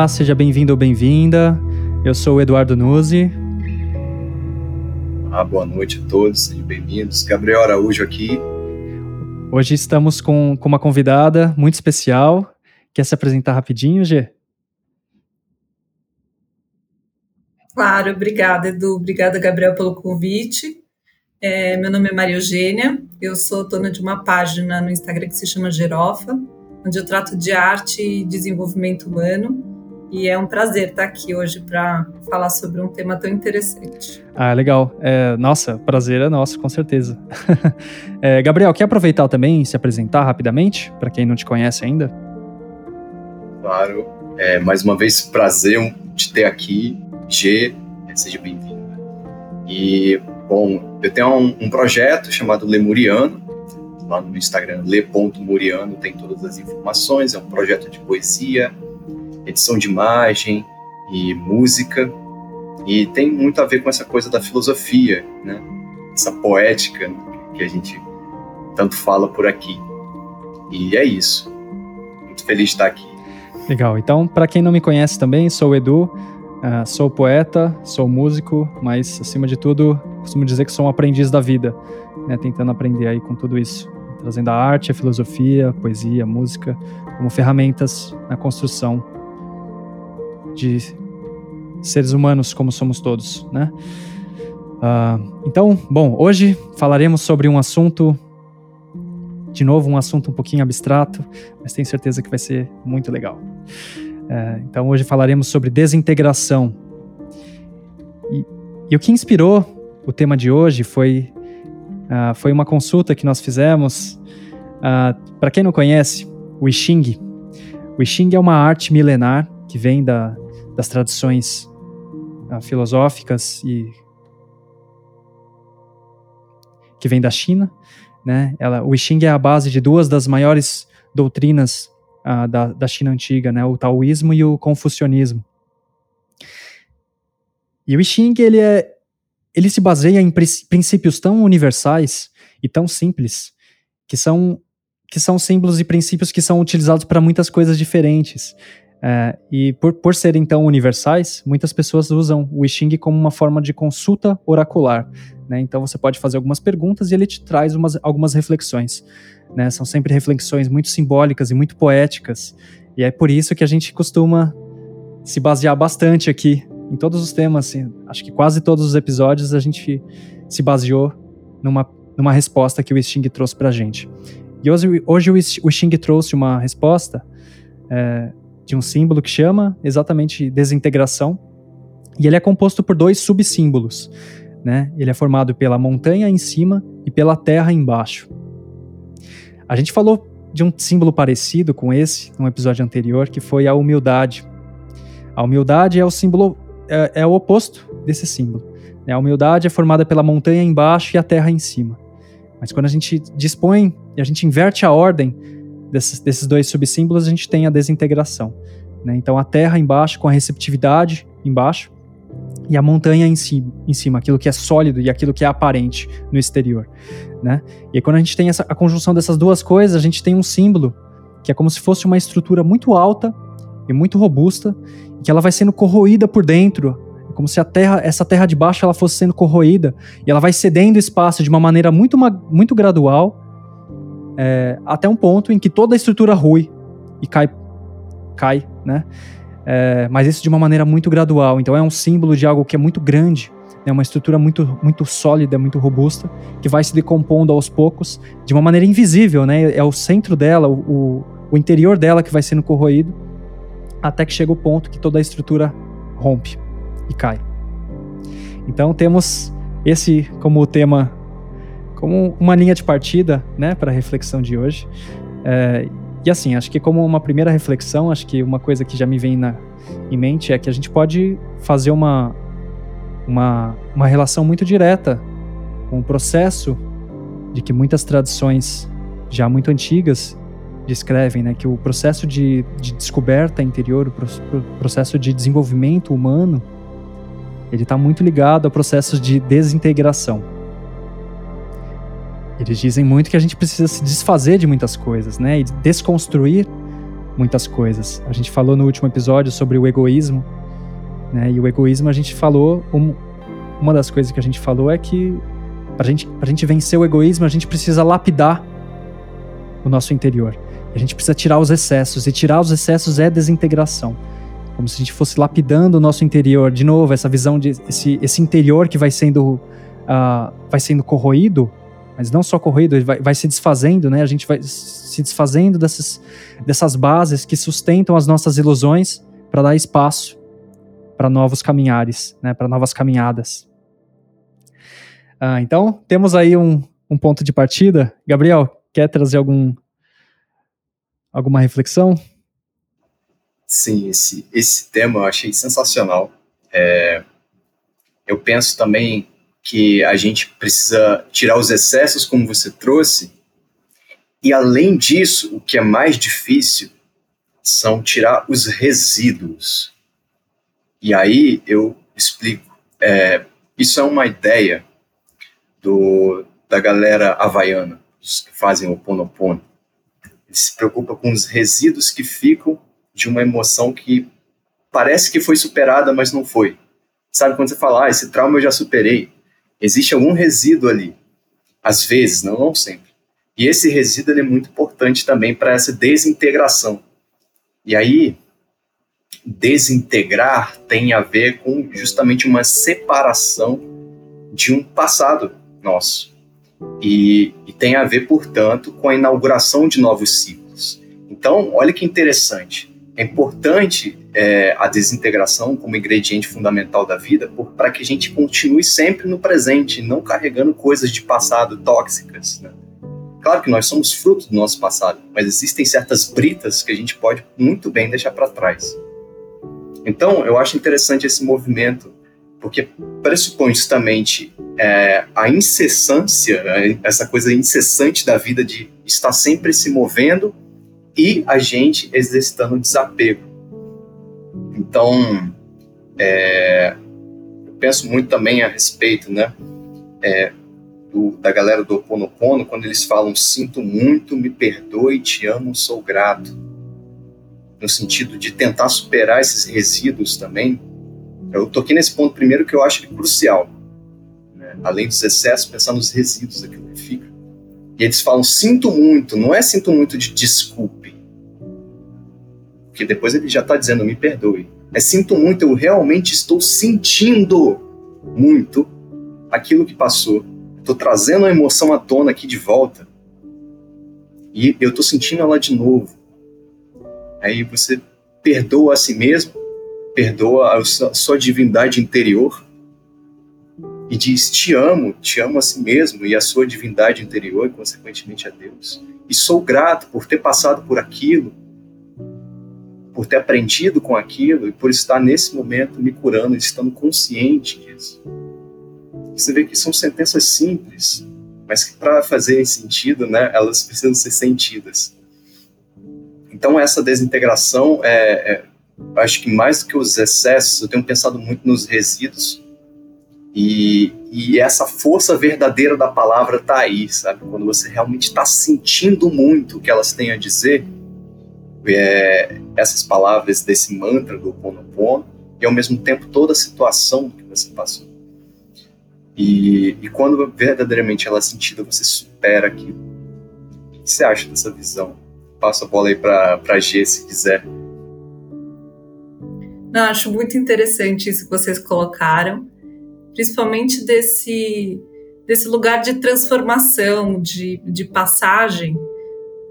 Olá, seja bem-vindo ou bem-vinda. Eu sou o Eduardo Nuzzi. Ah, boa noite a todos, sejam bem-vindos. Gabriel Araújo aqui. Hoje estamos com, com uma convidada muito especial. Quer se apresentar rapidinho, Gê? Claro, obrigada, Edu. Obrigada, Gabriel, pelo convite. É, meu nome é Maria Eugênia, eu sou dona de uma página no Instagram que se chama Gerofa, onde eu trato de arte e desenvolvimento humano. E é um prazer estar aqui hoje para falar sobre um tema tão interessante. Ah, legal. É, nossa, prazer é nosso, com certeza. é, Gabriel, quer aproveitar também e se apresentar rapidamente, para quem não te conhece ainda? Claro. É, mais uma vez, prazer te ter aqui. G, seja bem-vinda. E, bom, eu tenho um, um projeto chamado Lemuriano, lá no Instagram, le.muriano, tem todas as informações. É um projeto de poesia, edição de imagem e música. E tem muito a ver com essa coisa da filosofia, né? Essa poética que a gente tanto fala por aqui. E é isso. Muito feliz de estar aqui. Legal. Então, para quem não me conhece também, sou o Edu, uh, sou poeta, sou músico, mas acima de tudo, costumo dizer que sou um aprendiz da vida, né? Tentando aprender aí com tudo isso trazendo a arte, a filosofia, a poesia, a música como ferramentas na construção de seres humanos como somos todos, né? Uh, então, bom, hoje falaremos sobre um assunto, de novo, um assunto um pouquinho abstrato, mas tenho certeza que vai ser muito legal. Uh, então, hoje falaremos sobre desintegração. E, e, o que inspirou o tema de hoje foi Uh, foi uma consulta que nós fizemos. Ah, Para quem não conhece, o I Ching. O I Ching é uma arte milenar que vem da, das tradições uh, filosóficas e que vem da China. Né? Ela, o I Ching é a base de duas das maiores doutrinas da, da China antiga, né? o taoísmo e o confucionismo. E o I Ching ele é, ele se baseia em princípios tão universais e tão simples que são que são símbolos e princípios que são utilizados para muitas coisas diferentes. É, e por, por serem tão universais, muitas pessoas usam o I Ching como uma forma de consulta oracular. Né? Então você pode fazer algumas perguntas e ele te traz umas, algumas reflexões. Né? São sempre reflexões muito simbólicas e muito poéticas. E é por isso que a gente costuma se basear bastante aqui em todos os temas, assim, acho que quase todos os episódios a gente se baseou numa, numa resposta que o Sting trouxe pra gente. E hoje, hoje o Sting trouxe uma resposta é, de um símbolo que chama exatamente desintegração, e ele é composto por dois subsímbolos. Né? Ele é formado pela montanha em cima e pela terra embaixo. A gente falou de um símbolo parecido com esse no episódio anterior, que foi a humildade. A humildade é o símbolo é, é o oposto desse símbolo. Né? A humildade é formada pela montanha embaixo e a terra em cima. Mas quando a gente dispõe e a gente inverte a ordem desses, desses dois subsímbolos, a gente tem a desintegração. Né? Então a terra embaixo com a receptividade embaixo e a montanha em cima, em cima, aquilo que é sólido e aquilo que é aparente no exterior. Né? E aí, quando a gente tem essa, a conjunção dessas duas coisas, a gente tem um símbolo que é como se fosse uma estrutura muito alta e muito robusta que ela vai sendo corroída por dentro. É como se a terra, essa terra de baixo ela fosse sendo corroída e ela vai cedendo espaço de uma maneira muito, muito gradual é, até um ponto em que toda a estrutura rui e cai, cai, né? É, mas isso de uma maneira muito gradual. Então é um símbolo de algo que é muito grande, é uma estrutura muito, muito sólida, muito robusta, que vai se decompondo aos poucos, de uma maneira invisível, né? É o centro dela, o, o interior dela que vai sendo corroído até que chega o ponto que toda a estrutura rompe e cai. Então temos esse como tema, como uma linha de partida, né, para a reflexão de hoje. É, e assim, acho que como uma primeira reflexão, acho que uma coisa que já me vem na, em mente é que a gente pode fazer uma, uma, uma relação muito direta com o processo de que muitas tradições já muito antigas descrevem, né, que o processo de, de descoberta interior, o, pro, o processo de desenvolvimento humano, ele está muito ligado a processos de desintegração. Eles dizem muito que a gente precisa se desfazer de muitas coisas, né, e desconstruir muitas coisas. A gente falou no último episódio sobre o egoísmo, né? E o egoísmo a gente falou, um, uma das coisas que a gente falou é que para gente, a gente vencer o egoísmo, a gente precisa lapidar o nosso interior. A gente precisa tirar os excessos, e tirar os excessos é desintegração. Como se a gente fosse lapidando o nosso interior. De novo, essa visão de esse, esse interior que vai sendo, uh, vai sendo corroído, mas não só ele vai, vai se desfazendo, né? A gente vai se desfazendo dessas, dessas bases que sustentam as nossas ilusões para dar espaço para novos caminhares, né? Para novas caminhadas. Ah, então, temos aí um, um ponto de partida. Gabriel, quer trazer algum alguma reflexão? Sim, esse, esse tema eu achei sensacional. É, eu penso também que a gente precisa tirar os excessos, como você trouxe, e além disso, o que é mais difícil são tirar os resíduos. E aí eu explico. É, isso é uma ideia do, da galera havaiana, os que fazem o Ponopono. Ele se preocupa com os resíduos que ficam de uma emoção que parece que foi superada, mas não foi. Sabe quando você fala, ah, esse trauma eu já superei. Existe algum resíduo ali. Às vezes, não, não sempre. E esse resíduo é muito importante também para essa desintegração. E aí, desintegrar tem a ver com justamente uma separação de um passado nosso. E, e tem a ver, portanto, com a inauguração de novos ciclos. Então, olha que interessante. É importante é, a desintegração como ingrediente fundamental da vida para que a gente continue sempre no presente, não carregando coisas de passado tóxicas. Né? Claro que nós somos fruto do nosso passado, mas existem certas britas que a gente pode muito bem deixar para trás. Então, eu acho interessante esse movimento porque pressupõe justamente é, a incessância, né, essa coisa incessante da vida de estar sempre se movendo e a gente exercitando desapego. Então, é, eu penso muito também a respeito, né, é, do, da galera do Oponopono, quando eles falam sinto muito, me perdoe, te amo, sou grato. No sentido de tentar superar esses resíduos também, eu toquei nesse ponto primeiro que eu acho crucial. Né? Além dos excessos, pensar nos resíduos daquilo que fica. E eles falam, sinto muito, não é sinto muito de desculpe. Porque depois ele já está dizendo, me perdoe. É sinto muito, eu realmente estou sentindo muito aquilo que passou. Estou trazendo a emoção à tona aqui de volta. E eu estou sentindo ela de novo. Aí você perdoa a si mesmo perdoa a sua divindade interior e diz: Te amo, te amo a si mesmo e a sua divindade interior, e consequentemente a Deus. E sou grato por ter passado por aquilo, por ter aprendido com aquilo e por estar nesse momento me curando, estando consciente disso. Você vê que são sentenças simples, mas que para fazerem sentido, né, elas precisam ser sentidas. Então essa desintegração é, é acho que mais do que os excessos, eu tenho pensado muito nos resíduos. E, e essa força verdadeira da palavra está aí, sabe? Quando você realmente está sentindo muito o que elas têm a dizer, é, essas palavras desse mantra do Ponopono, e ao mesmo tempo toda a situação que você passou. E, e quando verdadeiramente ela é sentida, você supera aquilo. O que você acha dessa visão? Passa a bola aí para G, se quiser. Não, acho muito interessante isso que vocês colocaram, principalmente desse, desse lugar de transformação, de, de passagem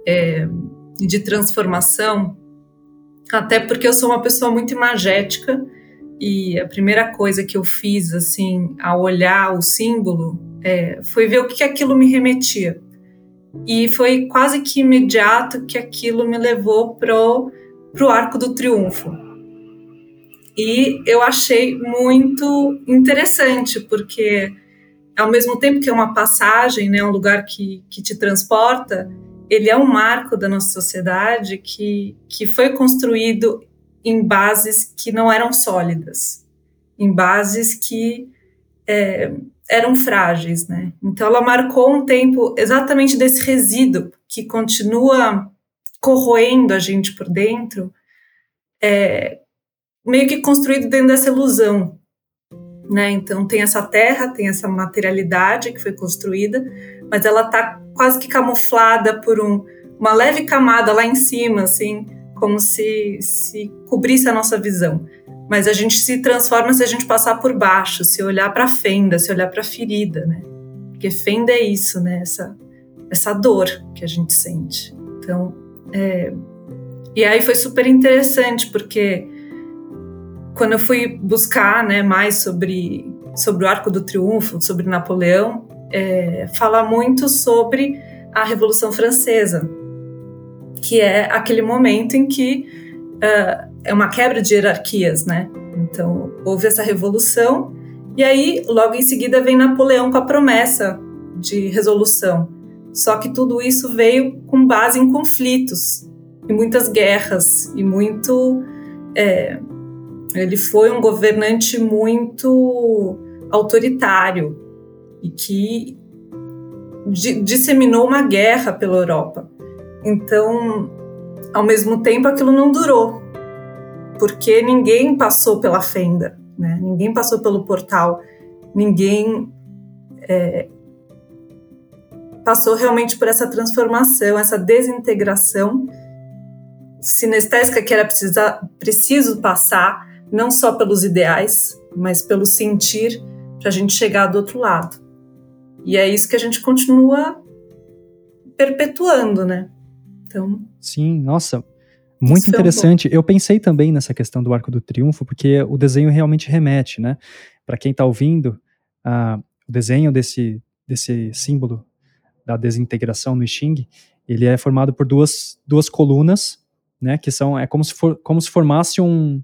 é, de transformação, até porque eu sou uma pessoa muito imagética e a primeira coisa que eu fiz, assim, ao olhar o símbolo, é, foi ver o que aquilo me remetia. E foi quase que imediato que aquilo me levou pro, pro Arco do Triunfo e eu achei muito interessante, porque ao mesmo tempo que é uma passagem, né, um lugar que, que te transporta, ele é um marco da nossa sociedade que, que foi construído em bases que não eram sólidas, em bases que é, eram frágeis, né? Então ela marcou um tempo exatamente desse resíduo que continua corroendo a gente por dentro, é, meio que construído dentro dessa ilusão. Né? Então tem essa terra, tem essa materialidade que foi construída, mas ela está quase que camuflada por um, uma leve camada lá em cima, assim, como se, se cobrisse a nossa visão. Mas a gente se transforma se a gente passar por baixo, se olhar para a fenda, se olhar para a ferida, né? Porque fenda é isso, né? Essa, essa dor que a gente sente. Então, é... e aí foi super interessante porque quando eu fui buscar né, mais sobre, sobre o Arco do Triunfo, sobre Napoleão, é, fala muito sobre a Revolução Francesa, que é aquele momento em que uh, é uma quebra de hierarquias, né? Então, houve essa revolução, e aí, logo em seguida, vem Napoleão com a promessa de resolução. Só que tudo isso veio com base em conflitos, e muitas guerras, e muito. É, ele foi um governante muito autoritário e que disseminou uma guerra pela Europa. Então, ao mesmo tempo, aquilo não durou, porque ninguém passou pela fenda, né? ninguém passou pelo portal, ninguém é, passou realmente por essa transformação, essa desintegração sinestésica que era precisa, preciso passar não só pelos ideais, mas pelo sentir para a gente chegar do outro lado. E é isso que a gente continua perpetuando, né? Então. Sim, nossa, muito interessante. Um Eu pensei também nessa questão do Arco do Triunfo, porque o desenho realmente remete, né? Para quem está ouvindo, uh, o desenho desse, desse símbolo da desintegração no Xing, ele é formado por duas, duas colunas, né? Que são é como se for, como se formasse um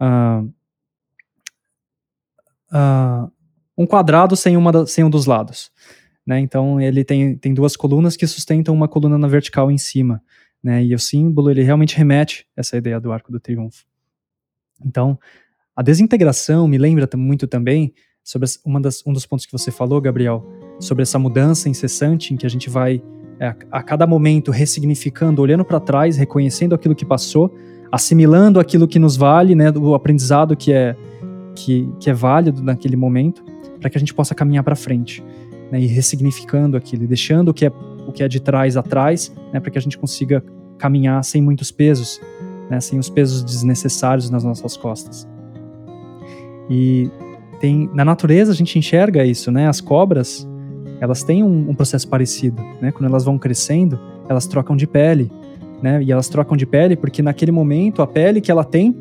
uh, uh, um quadrado sem, uma da, sem um dos lados. Né? Então ele tem, tem duas colunas que sustentam uma coluna na vertical em cima. Né? E o símbolo ele realmente remete essa ideia do arco do triunfo. Então a desintegração me lembra muito também sobre uma das, um dos pontos que você falou, Gabriel, sobre essa mudança incessante em que a gente vai é, a cada momento ressignificando, olhando para trás, reconhecendo aquilo que passou assimilando aquilo que nos vale, né, o aprendizado que é que, que é válido naquele momento, para que a gente possa caminhar para frente, né, e ressignificando aquilo, e deixando o que é o que é de trás atrás, né, para que a gente consiga caminhar sem muitos pesos, né, sem os pesos desnecessários nas nossas costas. E tem na natureza a gente enxerga isso, né? As cobras, elas têm um, um processo parecido, né? Quando elas vão crescendo, elas trocam de pele, né? E elas trocam de pele porque naquele momento a pele que ela tem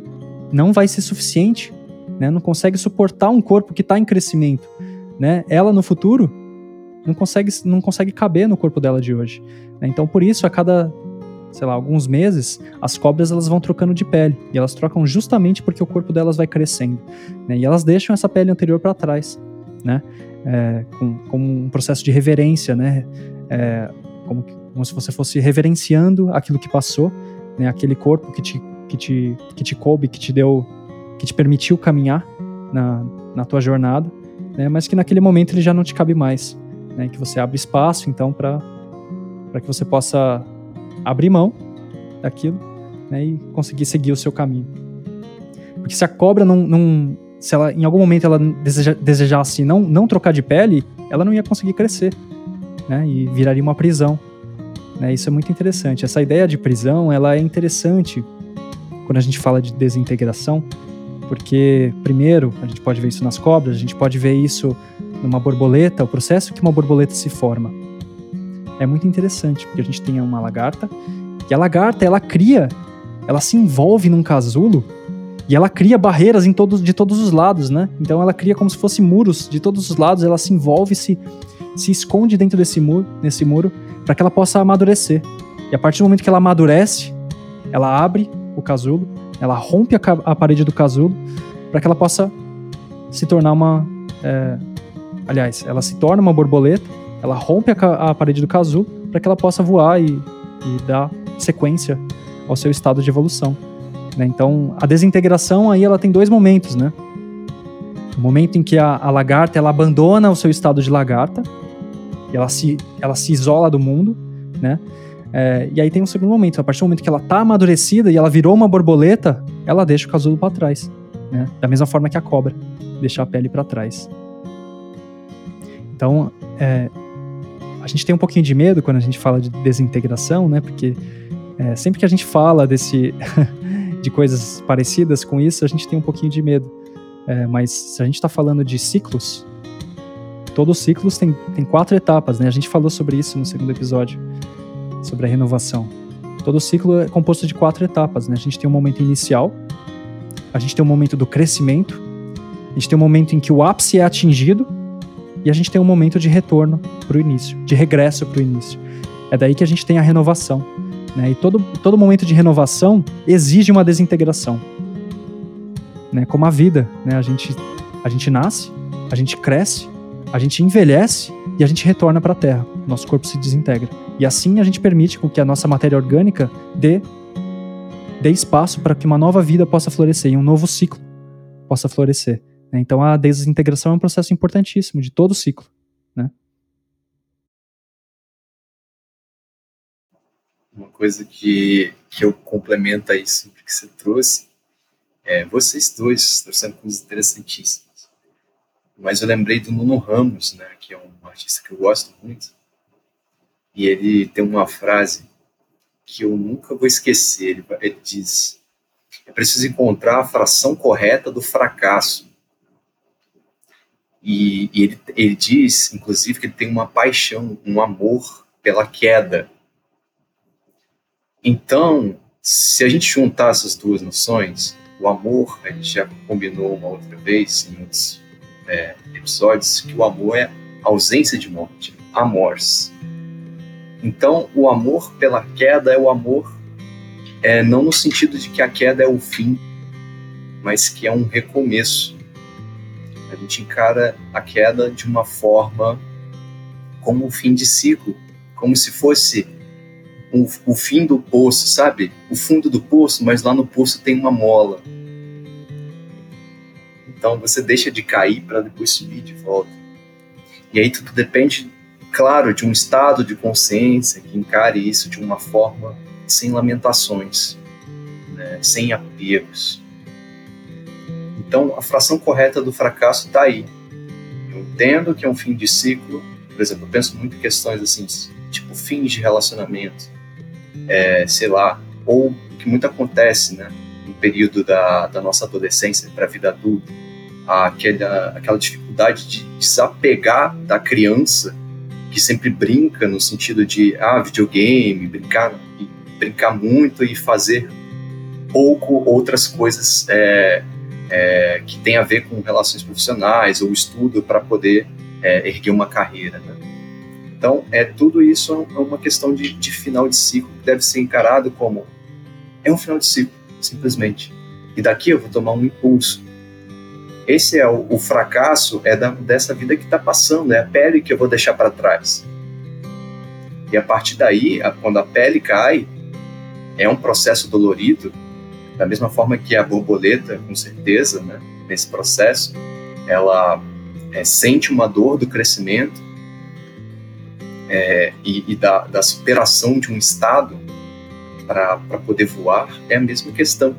não vai ser suficiente, né? Não consegue suportar um corpo que está em crescimento, né? Ela no futuro não consegue não consegue caber no corpo dela de hoje. Né? Então por isso a cada sei lá alguns meses as cobras elas vão trocando de pele e elas trocam justamente porque o corpo delas vai crescendo, né? E elas deixam essa pele anterior para trás, né? É, com, com um processo de reverência, né? É, como como se você fosse reverenciando aquilo que passou, né, aquele corpo que te, que te, que te coube, que te deu, que te permitiu caminhar na, na tua jornada, né, mas que naquele momento ele já não te cabe mais, né, que você abre espaço então para que você possa abrir mão daquilo né, e conseguir seguir o seu caminho. Porque se a cobra não, não se ela em algum momento ela deseja, desejasse não, não trocar de pele, ela não ia conseguir crescer, né, e viraria uma prisão. Né? Isso é muito interessante. Essa ideia de prisão ela é interessante quando a gente fala de desintegração, porque, primeiro, a gente pode ver isso nas cobras, a gente pode ver isso numa borboleta, o processo que uma borboleta se forma. É muito interessante, porque a gente tem uma lagarta, e a lagarta, ela cria, ela se envolve num casulo, e ela cria barreiras em todos, de todos os lados, né? Então ela cria como se fosse muros de todos os lados, ela se envolve, se, se esconde dentro desse muro, nesse muro, para que ela possa amadurecer. E a partir do momento que ela amadurece, ela abre o casulo, ela rompe a, a parede do casulo para que ela possa se tornar uma. É, aliás, ela se torna uma borboleta, ela rompe a, a parede do casulo para que ela possa voar e, e, dar sequência ao seu estado de evolução. Né? Então, a desintegração aí ela tem dois momentos, né? O momento em que a, a lagarta ela abandona o seu estado de lagarta ela se, ela se isola do mundo, né? É, e aí tem um segundo momento. A partir do momento que ela tá amadurecida e ela virou uma borboleta, ela deixa o casulo para trás. Né? Da mesma forma que a cobra deixa a pele para trás. Então, é, a gente tem um pouquinho de medo quando a gente fala de desintegração, né? Porque é, sempre que a gente fala desse de coisas parecidas com isso, a gente tem um pouquinho de medo. É, mas se a gente está falando de ciclos, todos os ciclos tem, tem quatro etapas, né? A gente falou sobre isso no segundo episódio sobre a renovação. Todo ciclo é composto de quatro etapas, né? A gente tem um momento inicial, a gente tem um momento do crescimento, a gente tem um momento em que o ápice é atingido e a gente tem um momento de retorno para o início, de regresso para o início. É daí que a gente tem a renovação. Né? E todo, todo momento de renovação exige uma desintegração. Né? Como a vida, né? a, gente, a gente nasce, a gente cresce, a gente envelhece e a gente retorna para a Terra. Nosso corpo se desintegra. E assim a gente permite com que a nossa matéria orgânica dê, dê espaço para que uma nova vida possa florescer e um novo ciclo possa florescer. Né? Então a desintegração é um processo importantíssimo de todo o ciclo. Né? Uma coisa que, que eu complemento a isso que você trouxe é vocês dois trouxeram coisas interessantíssimas. Mas eu lembrei do Nuno Ramos, né, que é um artista que eu gosto muito, e ele tem uma frase que eu nunca vou esquecer. Ele, ele diz: é preciso encontrar a fração correta do fracasso. E, e ele, ele diz, inclusive, que ele tem uma paixão, um amor pela queda. Então, se a gente juntar essas duas noções, o amor, a gente já combinou uma outra vez em outros é, episódios, que o amor é ausência de morte, amors. Então, o amor pela queda é o amor, é, não no sentido de que a queda é o fim, mas que é um recomeço. A gente encara a queda de uma forma como o fim de ciclo, como se fosse o fim do poço, sabe? O fundo do poço, mas lá no poço tem uma mola. Então você deixa de cair para depois subir de volta. E aí tudo depende claro, de um estado de consciência que encare isso de uma forma sem lamentações, né, sem apegos. Então, a fração correta do fracasso está aí. Eu entendo que é um fim de ciclo. Por exemplo, eu penso muito em questões assim, tipo fins de relacionamento, é, sei lá, ou o que muito acontece, né, no período da, da nossa adolescência para a vida adulta, aquela, aquela dificuldade de desapegar da criança que sempre brinca no sentido de ah, videogame, brincar, brincar muito e fazer pouco outras coisas é, é, que tem a ver com relações profissionais ou estudo para poder é, erguer uma carreira. Né? Então, é tudo isso é uma questão de, de final de ciclo que deve ser encarado como é um final de ciclo, simplesmente. E daqui eu vou tomar um impulso esse é o, o fracasso é da, dessa vida que está passando, é a pele que eu vou deixar para trás. E a partir daí, a, quando a pele cai, é um processo dolorido, da mesma forma que a borboleta, com certeza, né, nesse processo, ela é, sente uma dor do crescimento é, e, e da, da superação de um estado para poder voar, é a mesma questão.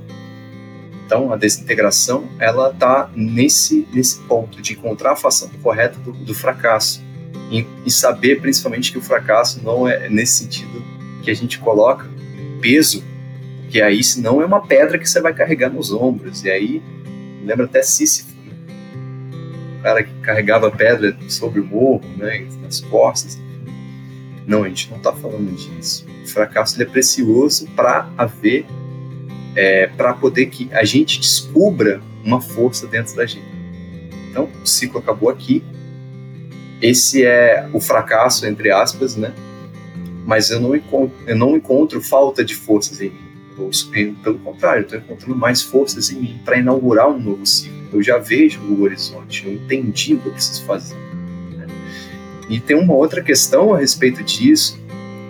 Então, a desintegração, ela está nesse, nesse ponto de encontrar a fação correta do, do fracasso e, e, saber, principalmente, que o fracasso não é nesse sentido que a gente coloca peso, que aí, senão, é uma pedra que você vai carregar nos ombros. E aí, lembra até Sísifo, né? o cara que carregava pedra sobre o morro, né, nas costas. Não, a gente não está falando disso. O fracasso é precioso para haver é, para poder que a gente descubra uma força dentro da gente. Então, o ciclo acabou aqui. Esse é o fracasso, entre aspas, né? Mas eu não encontro, eu não encontro falta de forças em mim. pelo contrário, eu estou encontrando mais forças em mim para inaugurar um novo ciclo. Eu já vejo o horizonte, eu entendi o que eu preciso fazer. Né? E tem uma outra questão a respeito disso,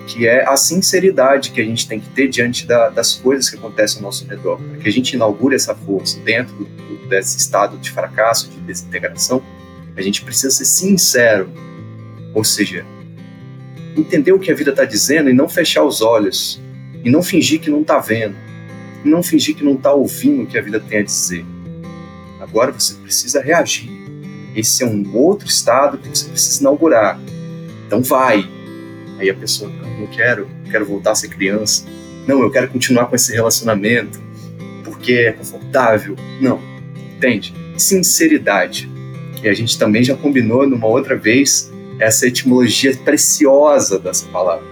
que é a sinceridade que a gente tem que ter diante da, das coisas que acontecem ao nosso redor. Para que a gente inaugure essa força dentro do, desse estado de fracasso, de desintegração, a gente precisa ser sincero. Ou seja, entender o que a vida está dizendo e não fechar os olhos, e não fingir que não está vendo, e não fingir que não está ouvindo o que a vida tem a dizer. Agora você precisa reagir. Esse é um outro estado que você precisa inaugurar. Então vai. Aí a pessoa, não quero, quero voltar a ser criança. Não, eu quero continuar com esse relacionamento porque é confortável. Não, entende? Sinceridade. E a gente também já combinou numa outra vez essa etimologia preciosa dessa palavra.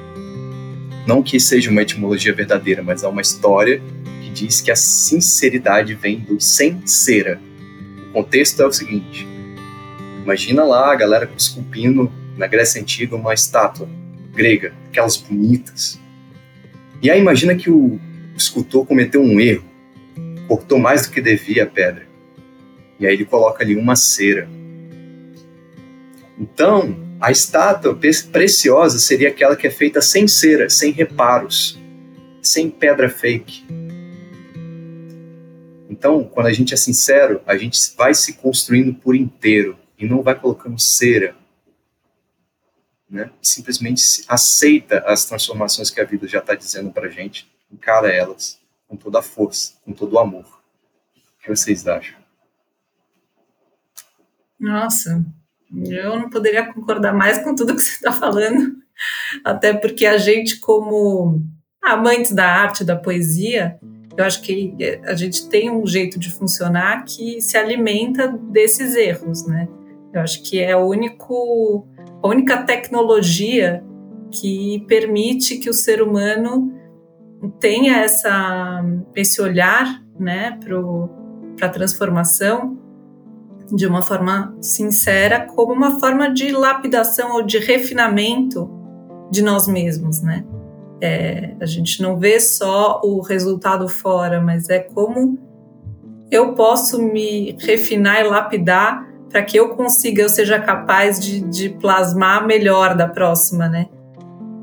Não que seja uma etimologia verdadeira, mas é uma história que diz que a sinceridade vem do sem cera. O contexto é o seguinte: imagina lá a galera esculpindo na Grécia Antiga uma estátua grega, aquelas bonitas. E aí imagina que o escultor cometeu um erro, cortou mais do que devia a pedra. E aí ele coloca ali uma cera. Então, a estátua preciosa seria aquela que é feita sem cera, sem reparos, sem pedra fake. Então, quando a gente é sincero, a gente vai se construindo por inteiro e não vai colocando cera né? Simplesmente aceita as transformações que a vida já está dizendo para gente, encara elas com toda a força, com todo o amor. O que vocês acham? Nossa, eu não poderia concordar mais com tudo que você está falando, até porque a gente, como amantes da arte, da poesia, eu acho que a gente tem um jeito de funcionar que se alimenta desses erros, né? Eu acho que é o único a única tecnologia que permite que o ser humano tenha essa, esse olhar né, para a transformação de uma forma sincera, como uma forma de lapidação ou de refinamento de nós mesmos, né? É, a gente não vê só o resultado fora, mas é como eu posso me refinar e lapidar para que eu consiga, eu seja capaz de, de plasmar melhor da próxima, né?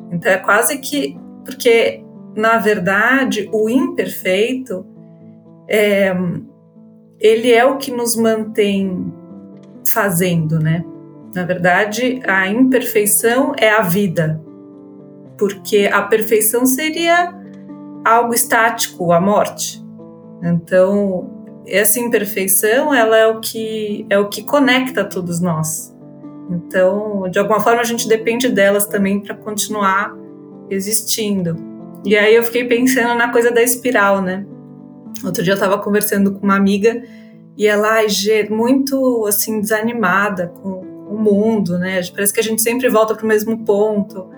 Então é quase que porque na verdade o imperfeito é, ele é o que nos mantém fazendo, né? Na verdade, a imperfeição é a vida, porque a perfeição seria algo estático, a morte. Então, essa imperfeição ela é o que é o que conecta todos nós. Então, de alguma forma a gente depende delas também para continuar existindo. E aí eu fiquei pensando na coisa da espiral, né? Outro dia eu estava conversando com uma amiga e ela ai, muito assim desanimada com o mundo, né? Parece que a gente sempre volta para o mesmo ponto.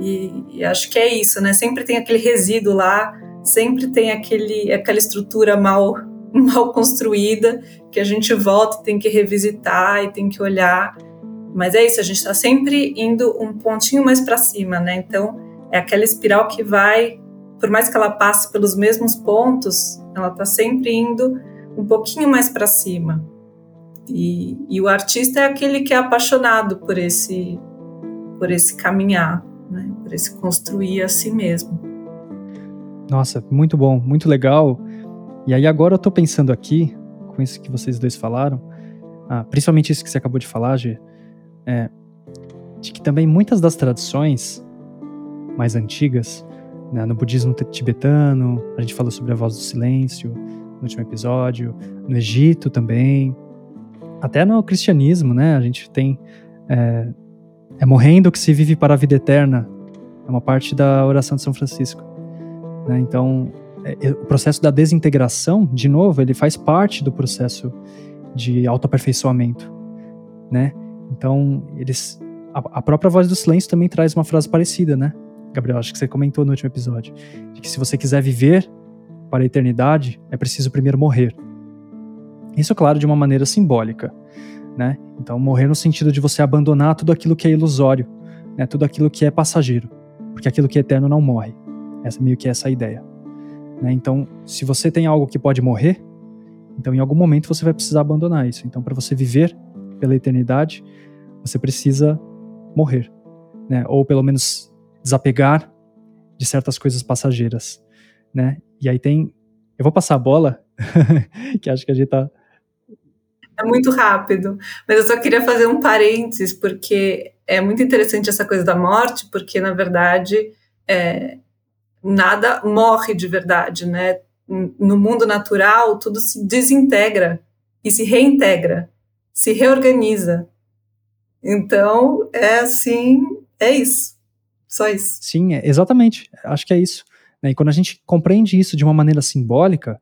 E, e, acho que é isso, né? Sempre tem aquele resíduo lá, sempre tem aquele, aquela estrutura mal mal construída que a gente volta, tem que revisitar e tem que olhar. Mas é isso, a gente está sempre indo um pontinho mais para cima, né? Então é aquela espiral que vai, por mais que ela passe pelos mesmos pontos, ela está sempre indo um pouquinho mais para cima. E, e, o artista é aquele que é apaixonado por esse, por esse caminhar, né? por esse construir a si mesmo. Nossa, muito bom, muito legal. E aí agora eu tô pensando aqui, com isso que vocês dois falaram, ah, principalmente isso que você acabou de falar, Gê, é, de que também muitas das tradições mais antigas, né, no budismo tibetano, a gente falou sobre a voz do silêncio no último episódio, no Egito também, até no cristianismo, né, a gente tem é, é morrendo que se vive para a vida eterna, é uma parte da oração de São Francisco. Né, então, é, o processo da desintegração, de novo, ele faz parte do processo de autoaperfeiçoamento, né? Então, eles a, a, própria voz do silêncio também traz uma frase parecida, né? Gabriel, acho que você comentou no último episódio, de que se você quiser viver para a eternidade, é preciso primeiro morrer. Isso, claro, de uma maneira simbólica, né? Então, morrer no sentido de você abandonar tudo aquilo que é ilusório, né? Tudo aquilo que é passageiro, porque aquilo que é eterno não morre. Essa meio que é essa a ideia. Né? Então, se você tem algo que pode morrer, então em algum momento você vai precisar abandonar isso. Então, para você viver pela eternidade, você precisa morrer, né? Ou pelo menos desapegar de certas coisas passageiras, né? E aí tem, eu vou passar a bola, que acho que a gente tá é muito rápido, mas eu só queria fazer um parênteses porque é muito interessante essa coisa da morte, porque na verdade é, nada morre de verdade, né? No mundo natural, tudo se desintegra e se reintegra, se reorganiza. Então, é assim, é isso. Só isso. Sim, é, exatamente. Acho que é isso. Né? E quando a gente compreende isso de uma maneira simbólica,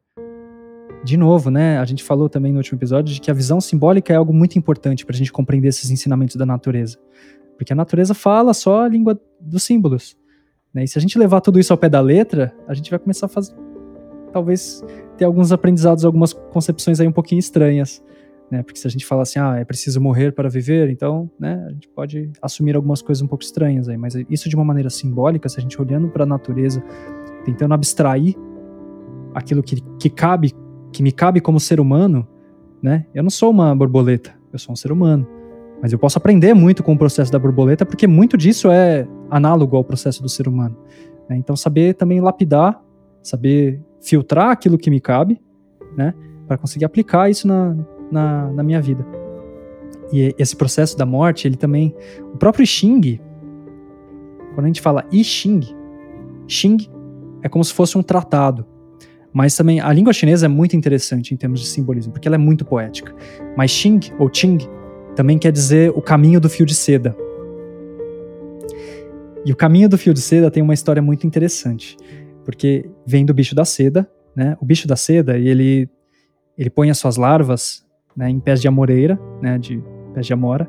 de novo, né? A gente falou também no último episódio de que a visão simbólica é algo muito importante para a gente compreender esses ensinamentos da natureza. Porque a natureza fala só a língua dos símbolos. Né? E se a gente levar tudo isso ao pé da letra, a gente vai começar a fazer. Talvez ter alguns aprendizados, algumas concepções aí um pouquinho estranhas. Né? Porque se a gente fala assim, ah, é preciso morrer para viver, então, né, a gente pode assumir algumas coisas um pouco estranhas aí. Mas isso de uma maneira simbólica, se a gente olhando para a natureza, tentando abstrair aquilo que, que cabe, que me cabe como ser humano, né? Eu não sou uma borboleta, eu sou um ser humano. Mas eu posso aprender muito com o processo da borboleta, porque muito disso é análogo ao processo do ser humano. Né? Então, saber também lapidar, saber filtrar aquilo que me cabe, né? Para conseguir aplicar isso na, na, na, minha vida. E esse processo da morte, ele também. O próprio Xing, quando a gente fala I Xing, Xing é como se fosse um tratado. Mas também a língua chinesa é muito interessante em termos de simbolismo, porque ela é muito poética. Mas Xing ou Qing também quer dizer o caminho do fio de seda. E o caminho do fio de seda tem uma história muito interessante, porque vem do bicho da seda, né? O bicho da seda, ele ele põe as suas larvas né, em pés de amoreira, né, de pés de amora.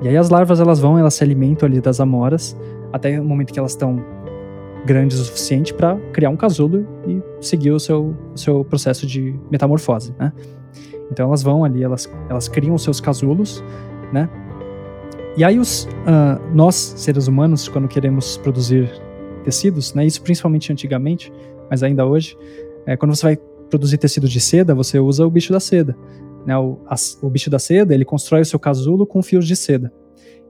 E aí as larvas elas vão, elas se alimentam ali das amoras até o momento que elas estão grandes o suficiente para criar um casulo e seguir o seu, o seu processo de metamorfose, né? Então elas vão ali, elas, elas criam os seus casulos, né? E aí os, uh, nós, seres humanos, quando queremos produzir tecidos, né? Isso principalmente antigamente, mas ainda hoje, é, quando você vai produzir tecido de seda, você usa o bicho da seda. Né? O, a, o bicho da seda, ele constrói o seu casulo com fios de seda.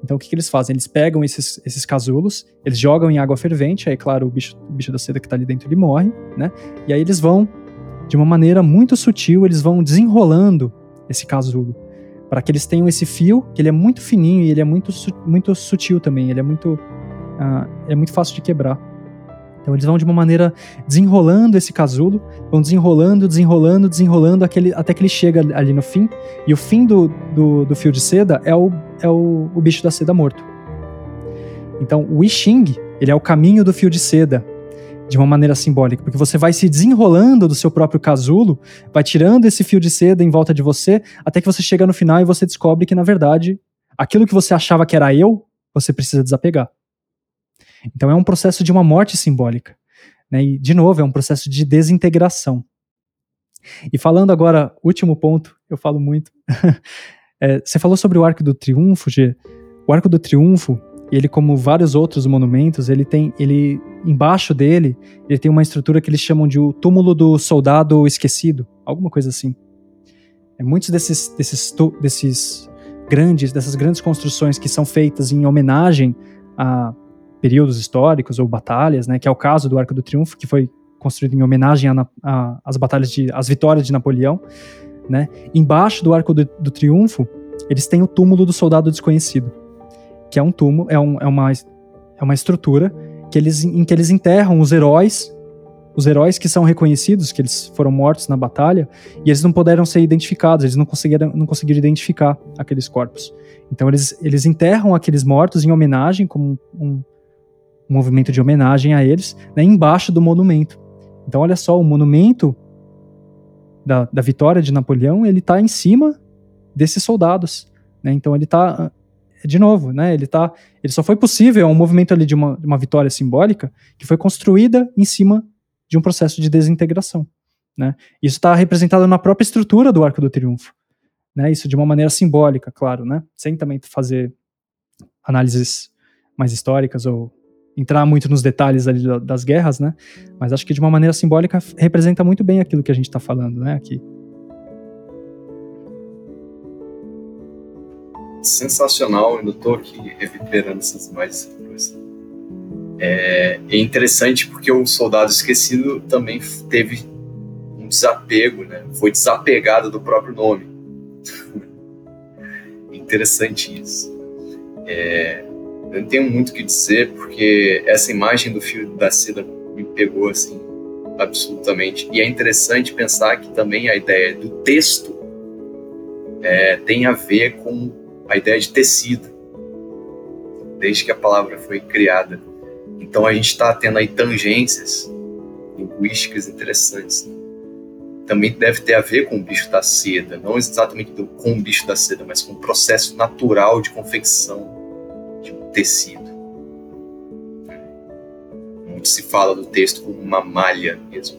Então o que, que, eles fazem? Eles pegam esses, esses casulos, eles jogam em água fervente, aí claro, o bicho, o bicho da seda que está ali dentro ele morre, né? E aí eles vão de uma maneira muito sutil, eles vão desenrolando esse casulo para que eles tenham esse fio, que ele é muito fininho e ele é muito, muito sutil também, ele é muito, uh, é muito fácil de quebrar. Então eles vão de uma maneira desenrolando esse casulo, vão desenrolando, desenrolando, desenrolando aquele, até que ele chega ali no fim. E o fim do, do, do fio de seda é, o, é o, o bicho da seda morto. Então o I Ching, ele é o caminho do fio de seda, de uma maneira simbólica, porque você vai se desenrolando do seu próprio casulo, vai tirando esse fio de seda em volta de você, até que você chega no final e você descobre que, na verdade, aquilo que você achava que era eu, você precisa desapegar. Então é um processo de uma morte simbólica. Né? E, de novo, é um processo de desintegração. E falando agora, último ponto, eu falo muito. é, você falou sobre o Arco do Triunfo, G. O Arco do Triunfo, ele como vários outros monumentos, ele tem, ele embaixo dele, ele tem uma estrutura que eles chamam de o túmulo do soldado esquecido, alguma coisa assim. É, muitos desses, desses, desses grandes, dessas grandes construções que são feitas em homenagem a períodos históricos ou batalhas, né, que é o caso do Arco do Triunfo, que foi construído em homenagem às batalhas de, às vitórias de Napoleão, né? Embaixo do Arco do, do Triunfo, eles têm o túmulo do soldado desconhecido que é um túmulo, é, um, é, uma, é uma estrutura que eles, em que eles enterram os heróis, os heróis que são reconhecidos, que eles foram mortos na batalha, e eles não puderam ser identificados, eles não conseguiram, não conseguiram identificar aqueles corpos. Então eles, eles enterram aqueles mortos em homenagem, como um, um movimento de homenagem a eles, né, embaixo do monumento. Então olha só, o monumento da, da vitória de Napoleão, ele está em cima desses soldados. Né? Então ele está de novo, né? Ele tá, ele só foi possível, é um movimento ali de uma, uma vitória simbólica que foi construída em cima de um processo de desintegração, né? Isso está representado na própria estrutura do Arco do Triunfo, né? Isso de uma maneira simbólica, claro, né? Sem também fazer análises mais históricas ou entrar muito nos detalhes ali das guerras, né? Mas acho que de uma maneira simbólica representa muito bem aquilo que a gente está falando, né? Aqui. Sensacional, eu estou aqui recuperando essas imagens. É, é interessante porque o Soldado Esquecido também teve um desapego, né? Foi desapegado do próprio nome. interessante isso. É, eu não tenho muito o que dizer, porque essa imagem do fio da seda me pegou assim, absolutamente. E é interessante pensar que também a ideia do texto é, tem a ver com a ideia de tecido, desde que a palavra foi criada. Então a gente está tendo aí tangências linguísticas interessantes. Né? Também deve ter a ver com o bicho da seda, não exatamente com o bicho da seda, mas com o processo natural de confecção de um tecido. Muito se fala do texto como uma malha mesmo.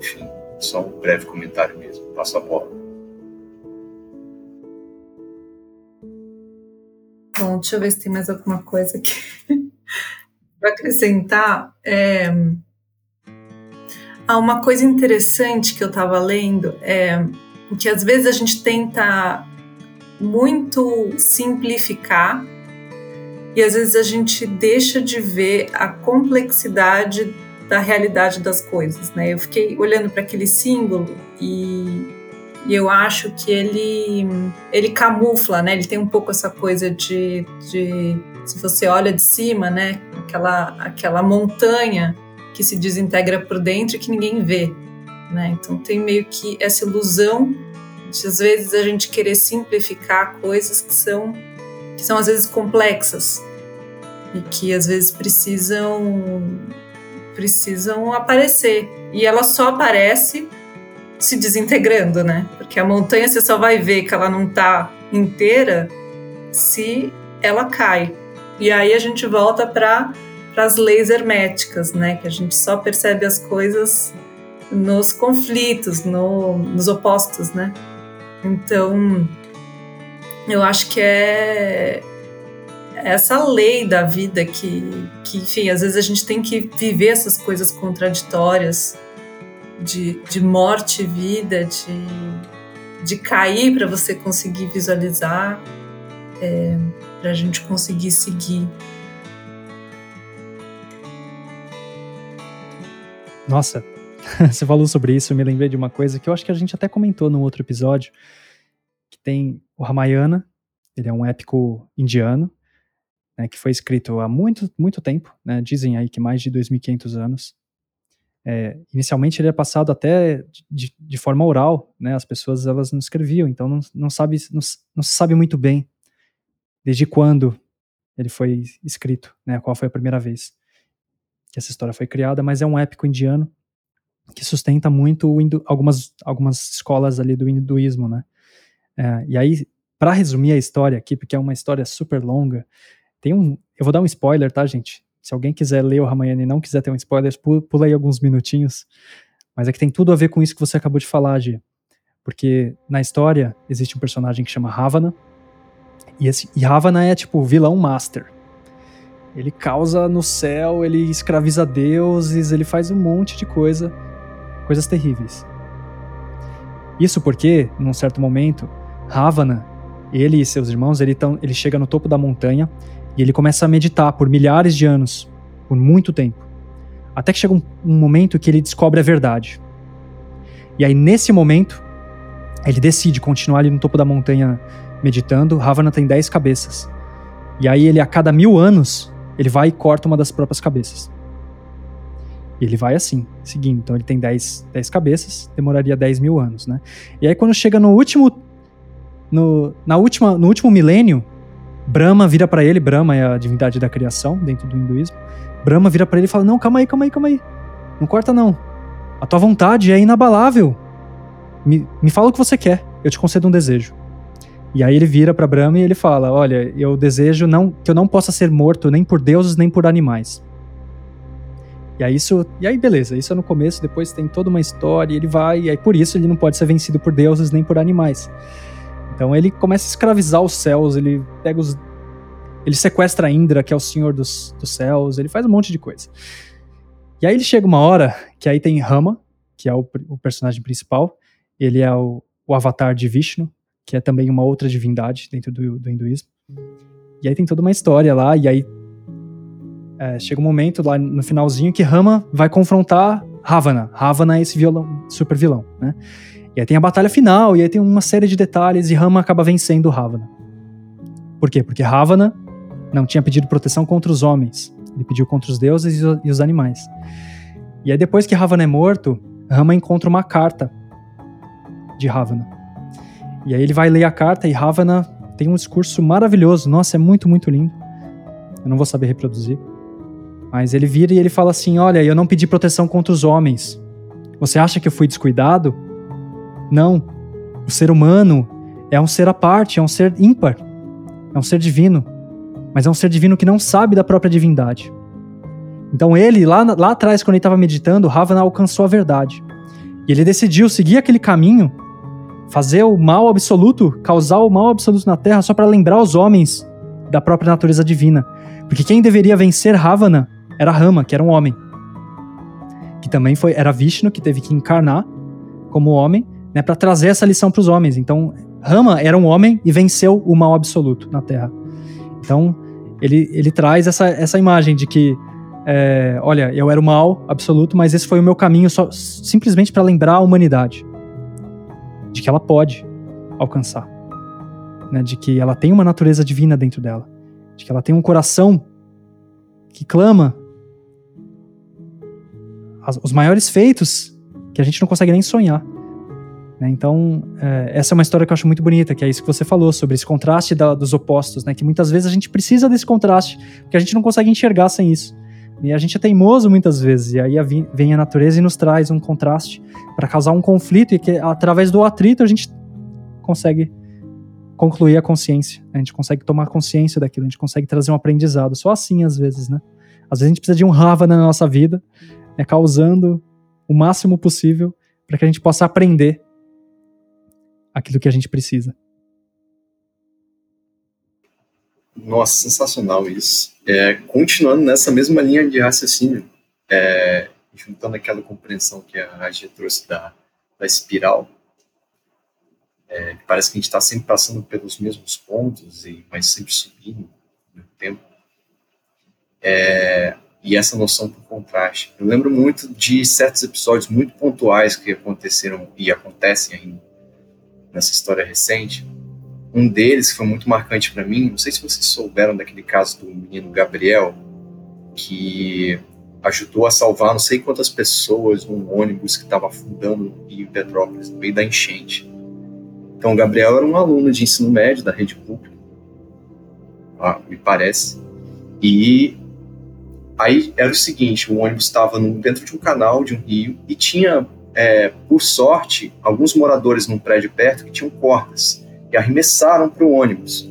Enfim, só um breve comentário mesmo. Passo a bola. Bom, deixa eu ver se tem mais alguma coisa aqui para acrescentar. É, há uma coisa interessante que eu estava lendo é que às vezes a gente tenta muito simplificar e às vezes a gente deixa de ver a complexidade da realidade das coisas, né? Eu fiquei olhando para aquele símbolo e, e, eu acho que ele ele camufla, né? Ele tem um pouco essa coisa de, de se você olha de cima, né? Aquela aquela montanha que se desintegra por dentro e que ninguém vê, né? Então tem meio que essa ilusão de às vezes a gente querer simplificar coisas que são que são às vezes complexas e que às vezes precisam precisam aparecer e ela só aparece se desintegrando, né? Porque a montanha você só vai ver que ela não está inteira se ela cai. E aí a gente volta para para as leis herméticas, né? Que a gente só percebe as coisas nos conflitos, no, nos opostos, né? Então, eu acho que é essa lei da vida que, que, enfim, às vezes a gente tem que viver essas coisas contraditórias de, de morte e vida, de, de cair para você conseguir visualizar, é, para a gente conseguir seguir. Nossa, você falou sobre isso, eu me lembrei de uma coisa que eu acho que a gente até comentou num outro episódio, que tem o Ramayana, ele é um épico indiano, né, que foi escrito há muito, muito tempo, né, dizem aí que mais de 2.500 anos. É, inicialmente ele é passado até de, de, forma oral, né, as pessoas elas não escreviam, então não, não, sabe, não, não se sabe muito bem desde quando ele foi escrito, né, qual foi a primeira vez que essa história foi criada, mas é um épico indiano que sustenta muito hindu, algumas, algumas escolas ali do hinduísmo, né? É, e aí, para resumir a história aqui, porque é uma história super longa, tem um, eu vou dar um spoiler, tá, gente? Se alguém quiser ler o Ramayana e não quiser ter um spoiler, pula aí alguns minutinhos. Mas é que tem tudo a ver com isso que você acabou de falar, Gi. Porque na história existe um personagem que chama Ravana. E, esse, e Ravana é tipo o vilão master. Ele causa no céu, ele escraviza deuses, ele faz um monte de coisa, coisas terríveis. Isso porque, num certo momento, Ravana, ele e seus irmãos, ele, tão, ele chega no topo da montanha e ele começa a meditar por milhares de anos, por muito tempo. Até que chega um, um momento que ele descobre a verdade. E aí, nesse momento, ele decide continuar ali no topo da montanha meditando. Ravana tem dez cabeças. E aí, ele, a cada mil anos, ele vai e corta uma das próprias cabeças. E ele vai assim, seguindo. Então ele tem 10, 10 cabeças, demoraria 10 mil anos, né? E aí quando chega no último. No, na última, no último milênio, Brahma vira para ele, Brahma é a divindade da criação dentro do hinduísmo. Brahma vira para ele e fala: Não, calma aí, calma aí, calma aí. Não corta não. A tua vontade é inabalável. Me, me fala o que você quer, eu te concedo um desejo. E aí ele vira para Brahma e ele fala: "Olha, eu desejo não que eu não possa ser morto nem por deuses nem por animais". E aí isso, e aí beleza, isso é no começo, depois tem toda uma história, ele vai, e aí por isso ele não pode ser vencido por deuses nem por animais. Então ele começa a escravizar os céus, ele pega os ele sequestra Indra, que é o senhor dos, dos céus, ele faz um monte de coisa. E aí ele chega uma hora que aí tem Rama, que é o, o personagem principal, ele é o, o avatar de Vishnu, que é também uma outra divindade dentro do, do hinduísmo. E aí tem toda uma história lá, e aí é, chega um momento lá no finalzinho que Rama vai confrontar Ravana. Ravana é esse violão, super vilão, né? E aí tem a batalha final, e aí tem uma série de detalhes, e Rama acaba vencendo Ravana. Por quê? Porque Ravana Não tinha pedido proteção contra os homens. Ele pediu contra os deuses e os animais. E aí, depois que Ravana é morto, Rama encontra uma carta de Ravana. E aí ele vai ler a carta e Ravana tem um discurso maravilhoso. Nossa, é muito, muito lindo. Eu não vou saber reproduzir. Mas ele vira e ele fala assim: Olha, eu não pedi proteção contra os homens. Você acha que eu fui descuidado? Não. O ser humano é um ser à parte, é um ser ímpar. É um ser divino. Mas é um ser divino que não sabe da própria divindade. Então ele, lá, lá atrás, quando ele estava meditando, Ravana alcançou a verdade. E ele decidiu seguir aquele caminho, fazer o mal absoluto, causar o mal absoluto na Terra, só para lembrar os homens da própria natureza divina. Porque quem deveria vencer Ravana era Rama, que era um homem. Que também foi era Vishnu que teve que encarnar como homem, né, para trazer essa lição para os homens. Então, Rama era um homem e venceu o mal absoluto na Terra. Então, ele, ele traz essa, essa imagem de que é, olha, eu era o mal absoluto, mas esse foi o meu caminho só, simplesmente para lembrar a humanidade de que ela pode alcançar, né? de que ela tem uma natureza divina dentro dela, de que ela tem um coração que clama os maiores feitos que a gente não consegue nem sonhar. Né? Então, é, essa é uma história que eu acho muito bonita, que é isso que você falou sobre esse contraste da, dos opostos, né? que muitas vezes a gente precisa desse contraste, porque a gente não consegue enxergar sem isso. E a gente é teimoso muitas vezes, e aí vem a natureza e nos traz um contraste para causar um conflito, e que através do atrito a gente consegue concluir a consciência, a gente consegue tomar consciência daquilo, a gente consegue trazer um aprendizado. Só assim, às vezes, né? Às vezes a gente precisa de um Rava na nossa vida, né, causando o máximo possível para que a gente possa aprender aquilo que a gente precisa. Nossa, sensacional isso. É, continuando nessa mesma linha de raciocínio, é, juntando aquela compreensão que a Raja trouxe da, da espiral, é, parece que a gente está sempre passando pelos mesmos pontos, e mas sempre subindo no tempo. É, e essa noção por contraste. Eu lembro muito de certos episódios muito pontuais que aconteceram e acontecem ainda nessa história recente, um deles que foi muito marcante para mim, não sei se vocês souberam daquele caso do menino Gabriel, que ajudou a salvar não sei quantas pessoas num ônibus que estava afundando no Rio Petrópolis, no meio da enchente. Então, o Gabriel era um aluno de ensino médio da rede pública, ah, me parece. E aí era o seguinte: o ônibus estava dentro de um canal de um rio e tinha, é, por sorte, alguns moradores num prédio perto que tinham cordas e arremessaram para o ônibus.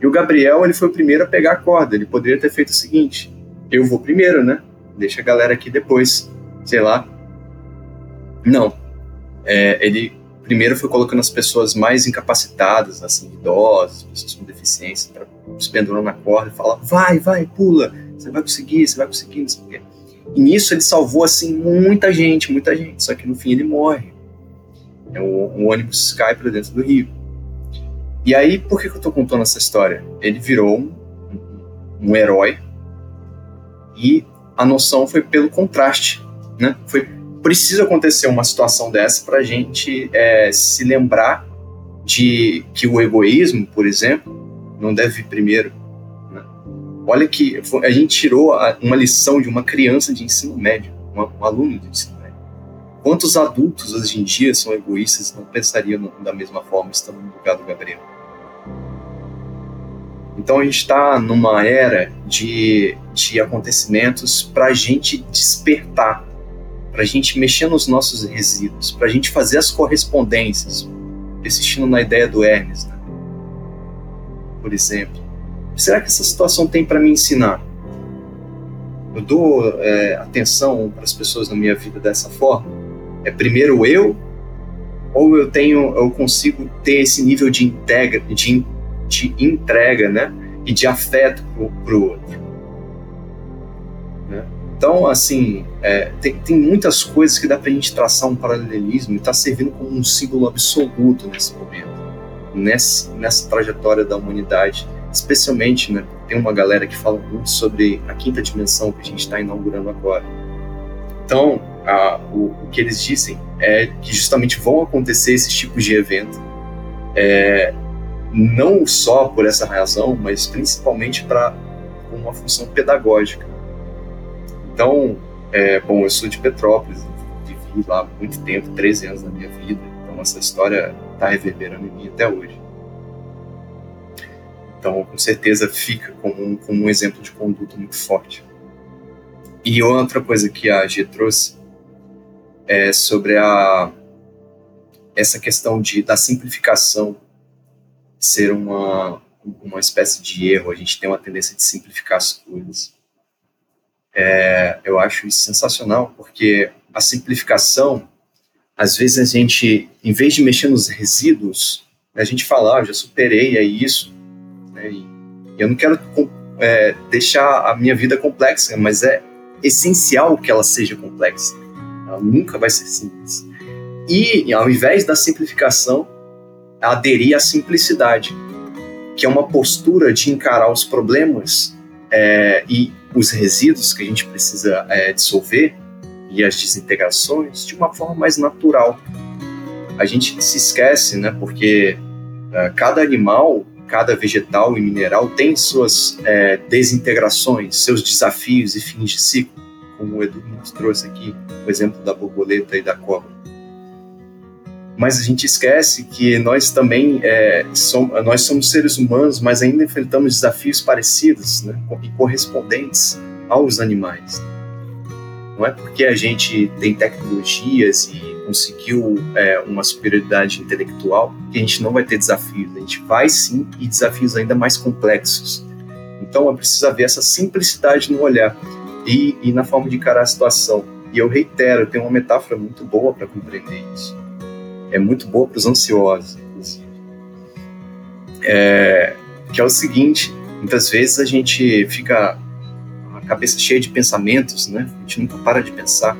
E o Gabriel ele foi o primeiro a pegar a corda. Ele poderia ter feito o seguinte: eu vou primeiro, né? Deixa a galera aqui depois, sei lá. Não. É, ele primeiro foi colocando as pessoas mais incapacitadas, assim, idosas, pessoas com deficiência, para se pendurar na corda e falar: vai, vai, pula, você vai conseguir, você vai conseguir, não sei o quê. E nisso ele salvou, assim, muita gente, muita gente. Só que no fim ele morre. É, ônibus cai para dentro do rio. E aí, por que, que eu tô contando essa história? Ele virou um, um herói e a noção foi pelo contraste, né? Foi preciso acontecer uma situação dessa para a gente é, se lembrar de que o egoísmo, por exemplo, não deve vir primeiro. Olha que a gente tirou uma lição de uma criança de ensino médio, um aluno de ensino médio. Quantos adultos hoje em dia são egoístas e não pensariam da mesma forma estando no lugar do Gabriel? Então a gente está numa era de, de acontecimentos para a gente despertar, para a gente mexer nos nossos resíduos, para a gente fazer as correspondências, persistindo na ideia do Hermes, né? por exemplo. Será que essa situação tem para me ensinar? Eu dou é, atenção para as pessoas na minha vida dessa forma? É primeiro eu ou eu tenho, eu consigo ter esse nível de integra, de de entrega, né? E de afeto para o outro. Né? Então, assim, é, tem, tem muitas coisas que dá para a gente traçar um paralelismo e está servindo como um símbolo absoluto nesse momento, nessa, nessa trajetória da humanidade, especialmente, né? Tem uma galera que fala muito sobre a quinta dimensão que a gente está inaugurando agora. Então, a, o, o, que eles dizem é que justamente vão acontecer esses tipos de evento é, não só por essa razão, mas principalmente para uma função pedagógica. Então, é, bom, eu sou de Petrópolis, vivi lá muito tempo, 13 anos da minha vida, então essa história está reverberando em mim até hoje. Então, com certeza, fica como um, como um exemplo de conduta muito forte. E outra coisa que a G trouxe é sobre a, essa questão de, da simplificação ser uma, uma espécie de erro, a gente tem uma tendência de simplificar as coisas. É, eu acho isso sensacional, porque a simplificação, às vezes a gente, em vez de mexer nos resíduos, a gente fala, ah, já superei, é isso, né, e eu não quero é, deixar a minha vida complexa, mas é essencial que ela seja complexa. Ela nunca vai ser simples. E, ao invés da simplificação, aderir à simplicidade, que é uma postura de encarar os problemas é, e os resíduos que a gente precisa é, dissolver e as desintegrações de uma forma mais natural. A gente se esquece, né? Porque é, cada animal, cada vegetal e mineral tem suas é, desintegrações, seus desafios e fins de ciclo, como o Edu nos trouxe aqui, o exemplo da borboleta e da cobra mas a gente esquece que nós também é, somos, nós somos seres humanos, mas ainda enfrentamos desafios parecidos né, e correspondentes aos animais. Não é porque a gente tem tecnologias e conseguiu é, uma superioridade intelectual que a gente não vai ter desafios. A gente vai sim e desafios ainda mais complexos. Então é preciso haver essa simplicidade no olhar e, e na forma de encarar a situação. E eu reitero, tem uma metáfora muito boa para compreender isso é muito boa para os ansiosos, inclusive. É, que é o seguinte: muitas vezes a gente fica a cabeça cheia de pensamentos, né? A gente nunca para de pensar.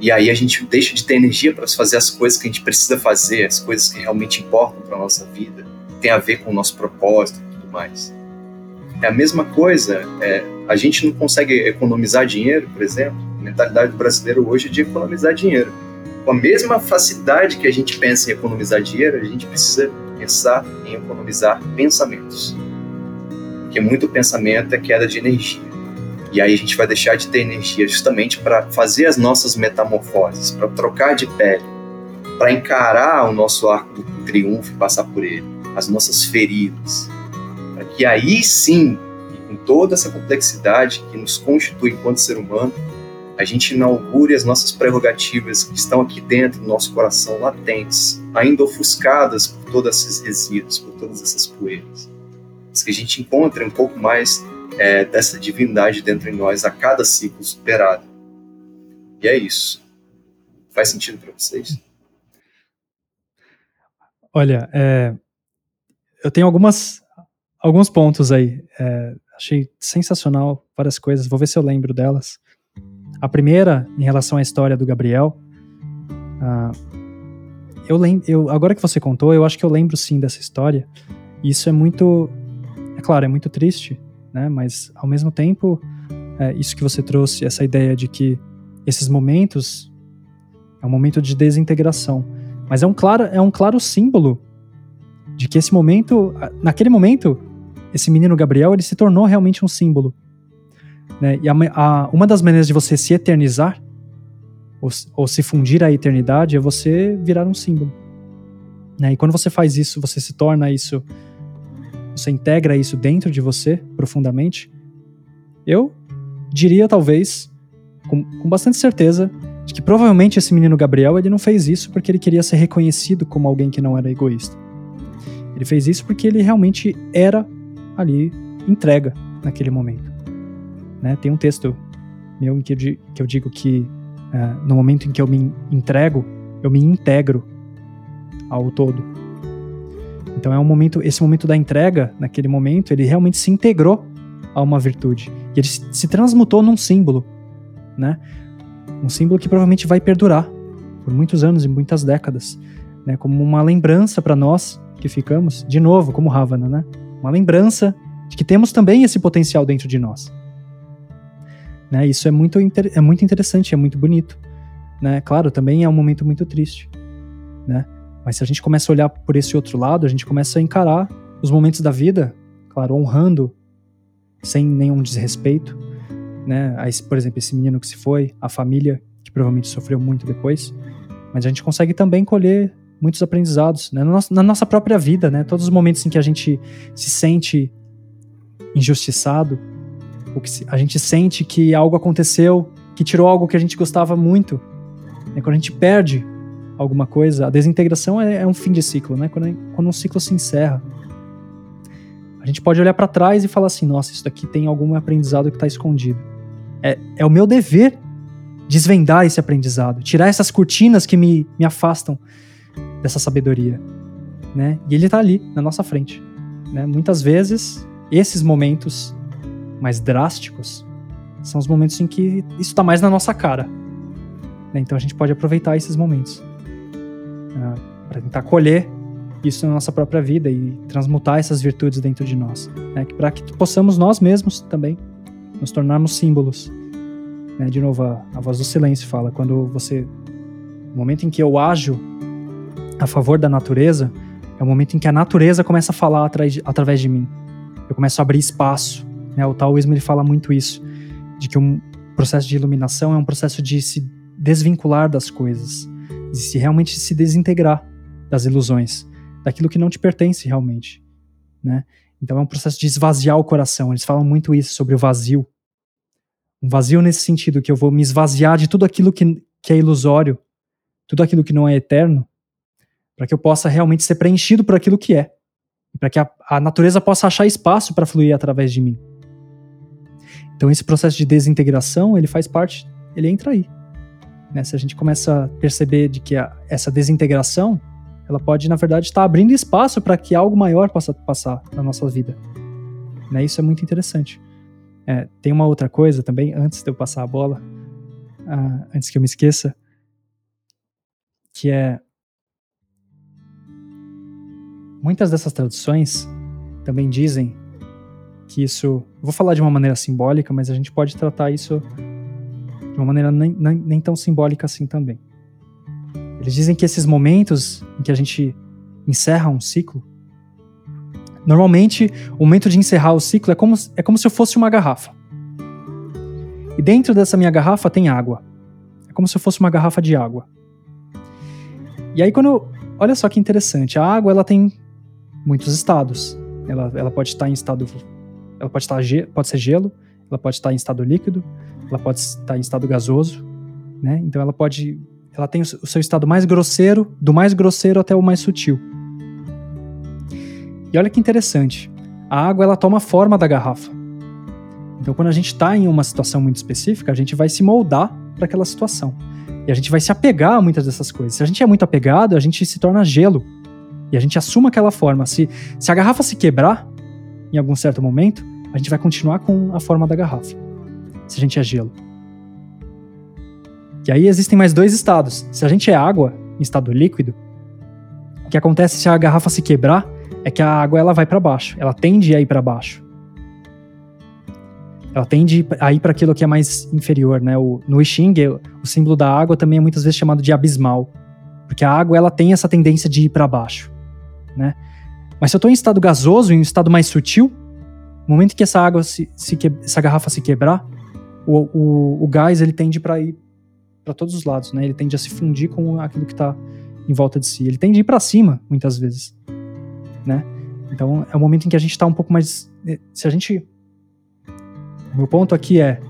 E aí a gente deixa de ter energia para fazer as coisas que a gente precisa fazer, as coisas que realmente importam para nossa vida, tem a ver com o nosso propósito e tudo mais. É a mesma coisa, é, a gente não consegue economizar dinheiro, por exemplo. A mentalidade do brasileiro hoje é de economizar dinheiro com a mesma facilidade que a gente pensa em economizar dinheiro, a gente precisa pensar em economizar pensamentos. Porque muito pensamento é queda de energia. E aí a gente vai deixar de ter energia justamente para fazer as nossas metamorfoses, para trocar de pele, para encarar o nosso arco do triunfo e passar por ele, as nossas feridas. Para que aí sim, com toda essa complexidade que nos constitui enquanto ser humano, a gente inaugure as nossas prerrogativas que estão aqui dentro do nosso coração, latentes, ainda ofuscadas por todos esses resíduos, por todas essas poeiras. Mas que a gente encontre um pouco mais é, dessa divindade dentro de nós a cada ciclo superado. E é isso. Faz sentido para vocês? Olha, é, eu tenho algumas alguns pontos aí. É, achei sensacional várias coisas. Vou ver se eu lembro delas. A primeira, em relação à história do Gabriel, uh, eu lembro, eu, agora que você contou, eu acho que eu lembro sim dessa história. Isso é muito, é claro, é muito triste, né? Mas ao mesmo tempo, é, isso que você trouxe, essa ideia de que esses momentos é um momento de desintegração, mas é um claro, é um claro símbolo de que esse momento, naquele momento, esse menino Gabriel, ele se tornou realmente um símbolo né? E a, a, uma das maneiras de você se eternizar, ou, ou, se fundir à eternidade, é você virar um símbolo. Né? E quando você faz isso, você se torna isso, você integra isso dentro de você profundamente. Eu diria, talvez, com, com bastante certeza, de que provavelmente esse menino Gabriel ele não fez isso porque ele queria ser reconhecido como alguém que não era egoísta. Ele fez isso porque ele realmente era ali entrega naquele momento. Né? Tem um texto meu em que eu, digo que uh, no momento em que eu me entrego, eu me integro ao todo. Então é um momento, esse momento da entrega, naquele momento, ele realmente se integrou a uma virtude. E ele se transmutou num símbolo, né? Um símbolo que provavelmente vai perdurar por muitos anos e muitas décadas, né? Como uma lembrança para nós que ficamos, de novo, como Ravana, né? Uma lembrança de que temos também esse potencial dentro de nós. Né? Isso é muito, é muito interessante, é muito bonito. Né? Claro, também é um momento muito triste. Né? Mas se a gente começa a olhar por esse outro lado, a gente começa a encarar os momentos da vida, claro, honrando sem nenhum desrespeito, né? Por exemplo, esse menino que se foi, a família que provavelmente sofreu muito depois, mas a gente consegue também colher muitos aprendizados né? na, nossa, na nossa própria vida, né? Todos os momentos em que a gente se sente injustiçado, ou que a gente sente que algo aconteceu que tirou algo que a gente gostava muito. Né? Quando a gente perde alguma coisa, a desintegração é, é um fim de ciclo, né? Quando, quando um ciclo se encerra. A gente pode olhar para trás e falar assim: nossa, isso daqui tem algum aprendizado que está escondido. É, é o meu dever desvendar esse aprendizado, tirar essas cortinas que me, me afastam dessa sabedoria. Né? E ele está ali, na nossa frente. Né? Muitas vezes, esses momentos mais drásticos são os momentos em que isso está mais na nossa cara. Né? Então a gente pode aproveitar esses momentos uh, para tentar colher isso na nossa própria vida e transmutar essas virtudes dentro de nós, né? para que possamos nós mesmos também nos tornarmos símbolos. Né? De novo, a, a voz do silêncio fala: quando você. No momento em que eu ajo a favor da natureza, é o momento em que a natureza começa a falar através de mim. Eu começo a abrir espaço. Né? O taoísmo ele fala muito isso, de que um processo de iluminação é um processo de se desvincular das coisas, de se realmente se desintegrar das ilusões, daquilo que não te pertence realmente, né? Então é um processo de esvaziar o coração. Eles falam muito isso sobre o vazio. Um vazio nesse sentido que eu vou me esvaziar de tudo aquilo que, que é ilusório, tudo aquilo que não é eterno, para que eu possa realmente ser preenchido por aquilo que é, para que a, a natureza possa achar espaço para fluir através de mim. Então esse processo de desintegração, ele faz parte, ele entra aí. Né? Se a gente começa a perceber de que a, essa desintegração, ela pode, na verdade, estar abrindo espaço para que algo maior possa passar na nossa vida. Né? Isso é muito interessante. É, tem uma outra coisa também, antes de eu passar a bola, uh, antes que eu me esqueça, que é Muitas dessas traduções também dizem que isso. Vou falar de uma maneira simbólica, mas a gente pode tratar isso de uma maneira nem, nem, nem tão simbólica assim também. Eles dizem que esses momentos em que a gente encerra um ciclo, normalmente o momento de encerrar o ciclo é como, é como se eu fosse uma garrafa. E dentro dessa minha garrafa tem água. É como se eu fosse uma garrafa de água. E aí quando. Olha só que interessante. A água ela tem muitos estados. Ela, ela pode estar em estado. Ela pode, estar, pode ser gelo, ela pode estar em estado líquido, ela pode estar em estado gasoso, né? Então ela pode. Ela tem o seu estado mais grosseiro, do mais grosseiro até o mais sutil. E olha que interessante. A água ela toma a forma da garrafa. Então, quando a gente está em uma situação muito específica, a gente vai se moldar para aquela situação. E a gente vai se apegar a muitas dessas coisas. Se a gente é muito apegado, a gente se torna gelo. E a gente assuma aquela forma. Se, se a garrafa se quebrar em algum certo momento, a gente vai continuar com a forma da garrafa. Se a gente é gelo. E aí existem mais dois estados. Se a gente é água, em estado líquido, o que acontece se a garrafa se quebrar é que a água ela vai para baixo. Ela tende a ir para baixo. Ela tende a ir para aquilo que é mais inferior, né? O, no I o símbolo da água também é muitas vezes chamado de abismal, porque a água ela tem essa tendência de ir para baixo né? Mas se eu estou em estado gasoso, em um estado mais sutil, no momento que essa água, se, se que, essa garrafa se quebrar, o, o, o gás ele tende para ir para todos os lados, né? Ele tende a se fundir com aquilo que está em volta de si. Ele tende a ir para cima, muitas vezes, né? Então é o momento em que a gente está um pouco mais. Eh, se a gente. O meu ponto aqui é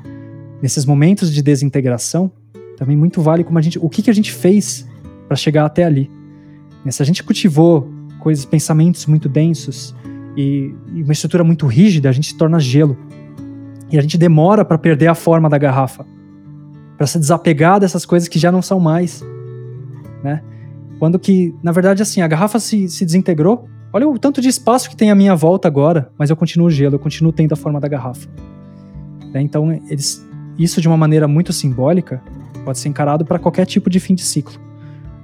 nesses momentos de desintegração também muito vale como a gente, o que, que a gente fez para chegar até ali. Se a gente cultivou coisas, pensamentos muito densos e, e uma estrutura muito rígida, a gente se torna gelo. E a gente demora para perder a forma da garrafa, para se desapegar dessas coisas que já não são mais, né? Quando que, na verdade, assim, a garrafa se, se desintegrou, olha o tanto de espaço que tem à minha volta agora, mas eu continuo gelo, eu continuo tendo a forma da garrafa. Né? Então, eles, isso de uma maneira muito simbólica pode ser encarado para qualquer tipo de fim de ciclo,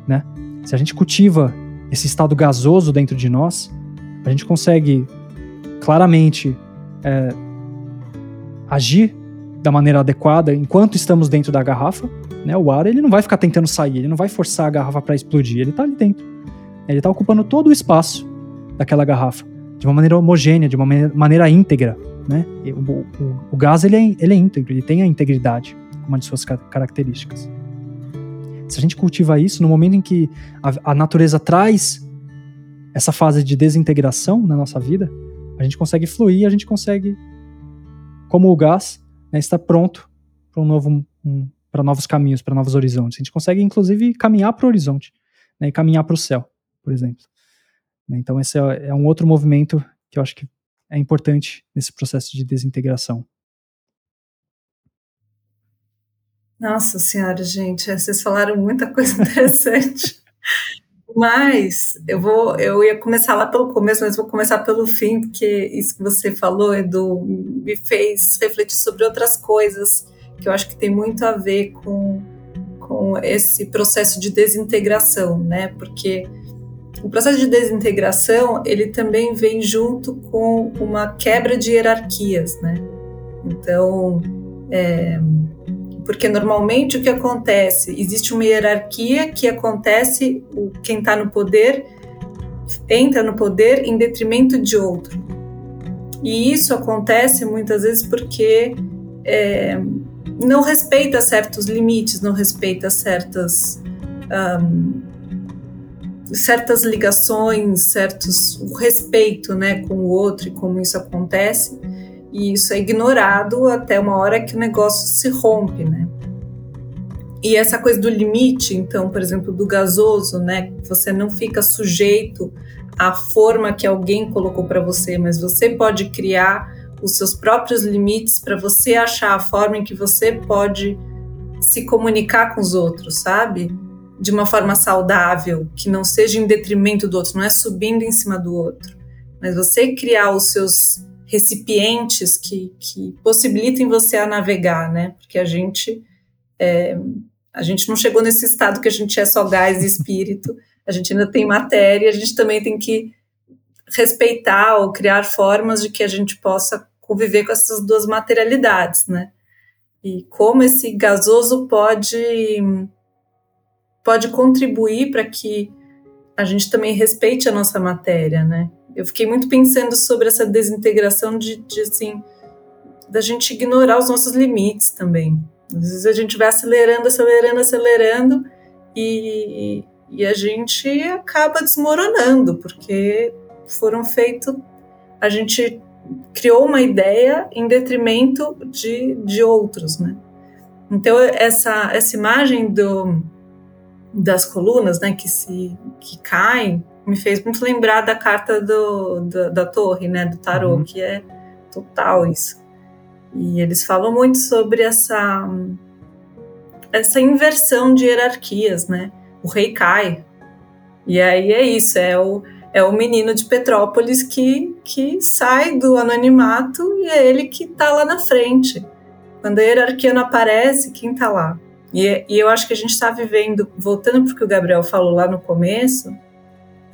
né? Se a gente cultiva esse estado gasoso dentro de nós, a gente consegue claramente é, agir da maneira adequada enquanto estamos dentro da garrafa. Né? O ar ele não vai ficar tentando sair, ele não vai forçar a garrafa para explodir, ele está ali dentro. Ele está ocupando todo o espaço daquela garrafa. de uma maneira homogênea, de uma maneira íntegra, né? O, o, o, gás ele é, ele é íntegro, ele tem a integridade uma de suas características. Se a gente cultiva isso, no momento em que a, a natureza traz essa fase de desintegração na nossa vida, a gente consegue fluir, a gente consegue, como o gás, né, estar pronto para um novo, um, para novos caminhos, para novos horizontes. A gente consegue, inclusive, caminhar para o horizonte né, e caminhar para o céu, por exemplo. Né, então, esse é, é um outro movimento que eu acho que é importante nesse processo de desintegração. Nossa senhora, gente, vocês falaram muita coisa interessante. Mas eu vou, eu ia começar lá pelo começo, mas vou começar pelo fim, porque isso que você falou, Edu, me fez refletir sobre outras coisas que eu acho que tem muito a ver com, com esse processo de desintegração, né? Porque o processo de desintegração ele também vem junto com uma quebra de hierarquias, né? Então, é, porque normalmente o que acontece existe uma hierarquia que acontece quem está no poder entra no poder em detrimento de outro e isso acontece muitas vezes porque é, não respeita certos limites, não respeita certas um, certas ligações, certos o respeito, né, com o outro e como isso acontece. E isso é ignorado até uma hora que o negócio se rompe, né? E essa coisa do limite, então, por exemplo, do gasoso, né? Você não fica sujeito à forma que alguém colocou para você, mas você pode criar os seus próprios limites para você achar a forma em que você pode se comunicar com os outros, sabe? De uma forma saudável, que não seja em detrimento do outro, não é subindo em cima do outro, mas você criar os seus recipientes que, que possibilitem você a navegar, né? Porque a gente é, a gente não chegou nesse estado que a gente é só gás e espírito, a gente ainda tem matéria, a gente também tem que respeitar ou criar formas de que a gente possa conviver com essas duas materialidades, né? E como esse gasoso pode pode contribuir para que a gente também respeite a nossa matéria, né? Eu fiquei muito pensando sobre essa desintegração de, de assim da gente ignorar os nossos limites também. Às vezes a gente vai acelerando, acelerando, acelerando e, e a gente acaba desmoronando porque foram feitos. A gente criou uma ideia em detrimento de, de outros, né? Então essa essa imagem do das colunas, né, que se que caem, me fez muito lembrar da carta do, da, da torre, né, do tarô, uhum. que é total isso. E eles falam muito sobre essa essa inversão de hierarquias, né? O rei cai. E aí é isso, é o é o menino de Petrópolis que, que sai do anonimato e é ele que está lá na frente. Quando a hierarquia não aparece, quem está lá? E, e, eu acho que a gente está vivendo, voltando para o que o Gabriel falou lá no começo,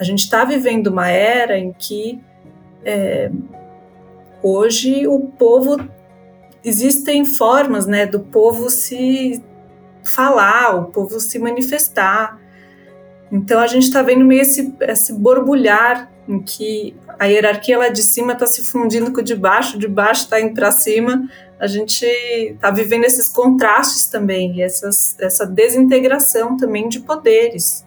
a gente está vivendo uma era em que é, hoje o povo existem formas, né, do povo se falar, o povo se manifestar. Então a gente está vendo meio esse, esse borbulhar em que a hierarquia lá de cima está se fundindo com o de baixo, de baixo está indo para cima. A gente está vivendo esses contrastes também, essas, essa desintegração também de poderes.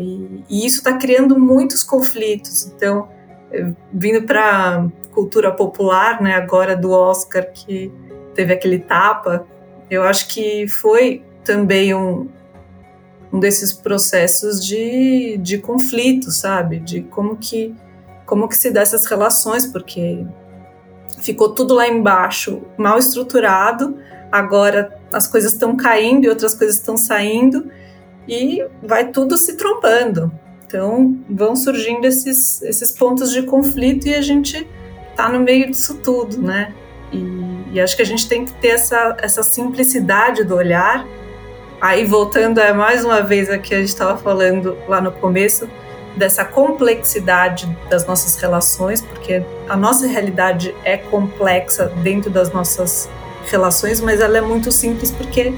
E, e isso está criando muitos conflitos. Então, eh, vindo para cultura popular, né, agora do Oscar, que teve aquele tapa, eu acho que foi também um, um desses processos de, de conflito, sabe? De como que, como que se dá essas relações, porque ficou tudo lá embaixo mal estruturado, agora as coisas estão caindo e outras coisas estão saindo e vai tudo se trombando. Então vão surgindo esses, esses pontos de conflito e a gente está no meio disso tudo, né? E, e, acho que a gente tem que ter essa, essa simplicidade do olhar Aí voltando a mais uma vez aqui a gente estava falando lá no começo dessa complexidade das nossas relações, porque a nossa realidade é complexa dentro das nossas relações, mas ela é muito simples porque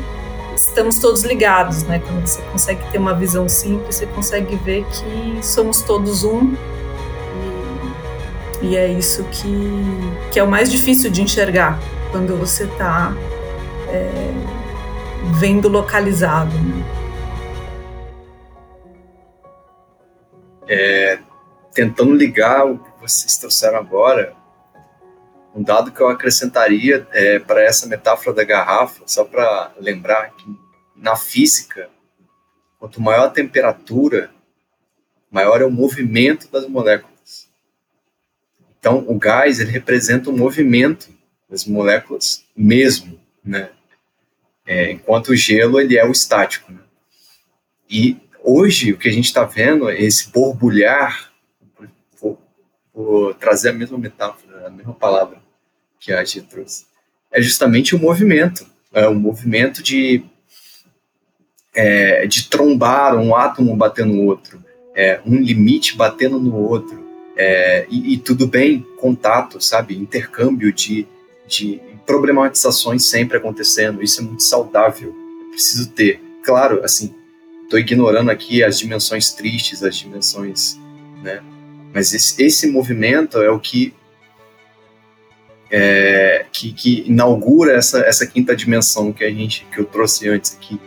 estamos todos ligados, né? Quando você consegue ter uma visão simples, você consegue ver que somos todos um. E é isso que, que é o mais difícil de enxergar quando você está é, vendo localizado. Né? É, tentando ligar o que vocês trouxeram agora, um dado que eu acrescentaria é, para essa metáfora da garrafa, só para lembrar que na física, quanto maior a temperatura, maior é o movimento das moléculas. Então, o gás ele representa o movimento das moléculas mesmo, né? É, enquanto o gelo ele é o estático. Né? E hoje o que a gente está vendo é esse borbulhar, vou, vou, trazer a mesma metáfora, a mesma palavra que a Gia trouxe, é justamente o movimento, é o movimento de é, de trombar um átomo batendo no outro, é, um limite batendo no outro, é, e, e, tudo bem, contato, sabe, intercâmbio de, de problematizações sempre acontecendo, isso é muito saudável, preciso ter. Claro, assim, estou ignorando aqui as dimensões tristes, as dimensões, né, mas esse, esse movimento é o que é, que, que, inaugura essa, essa quinta dimensão que a gente que eu trouxe antes aqui,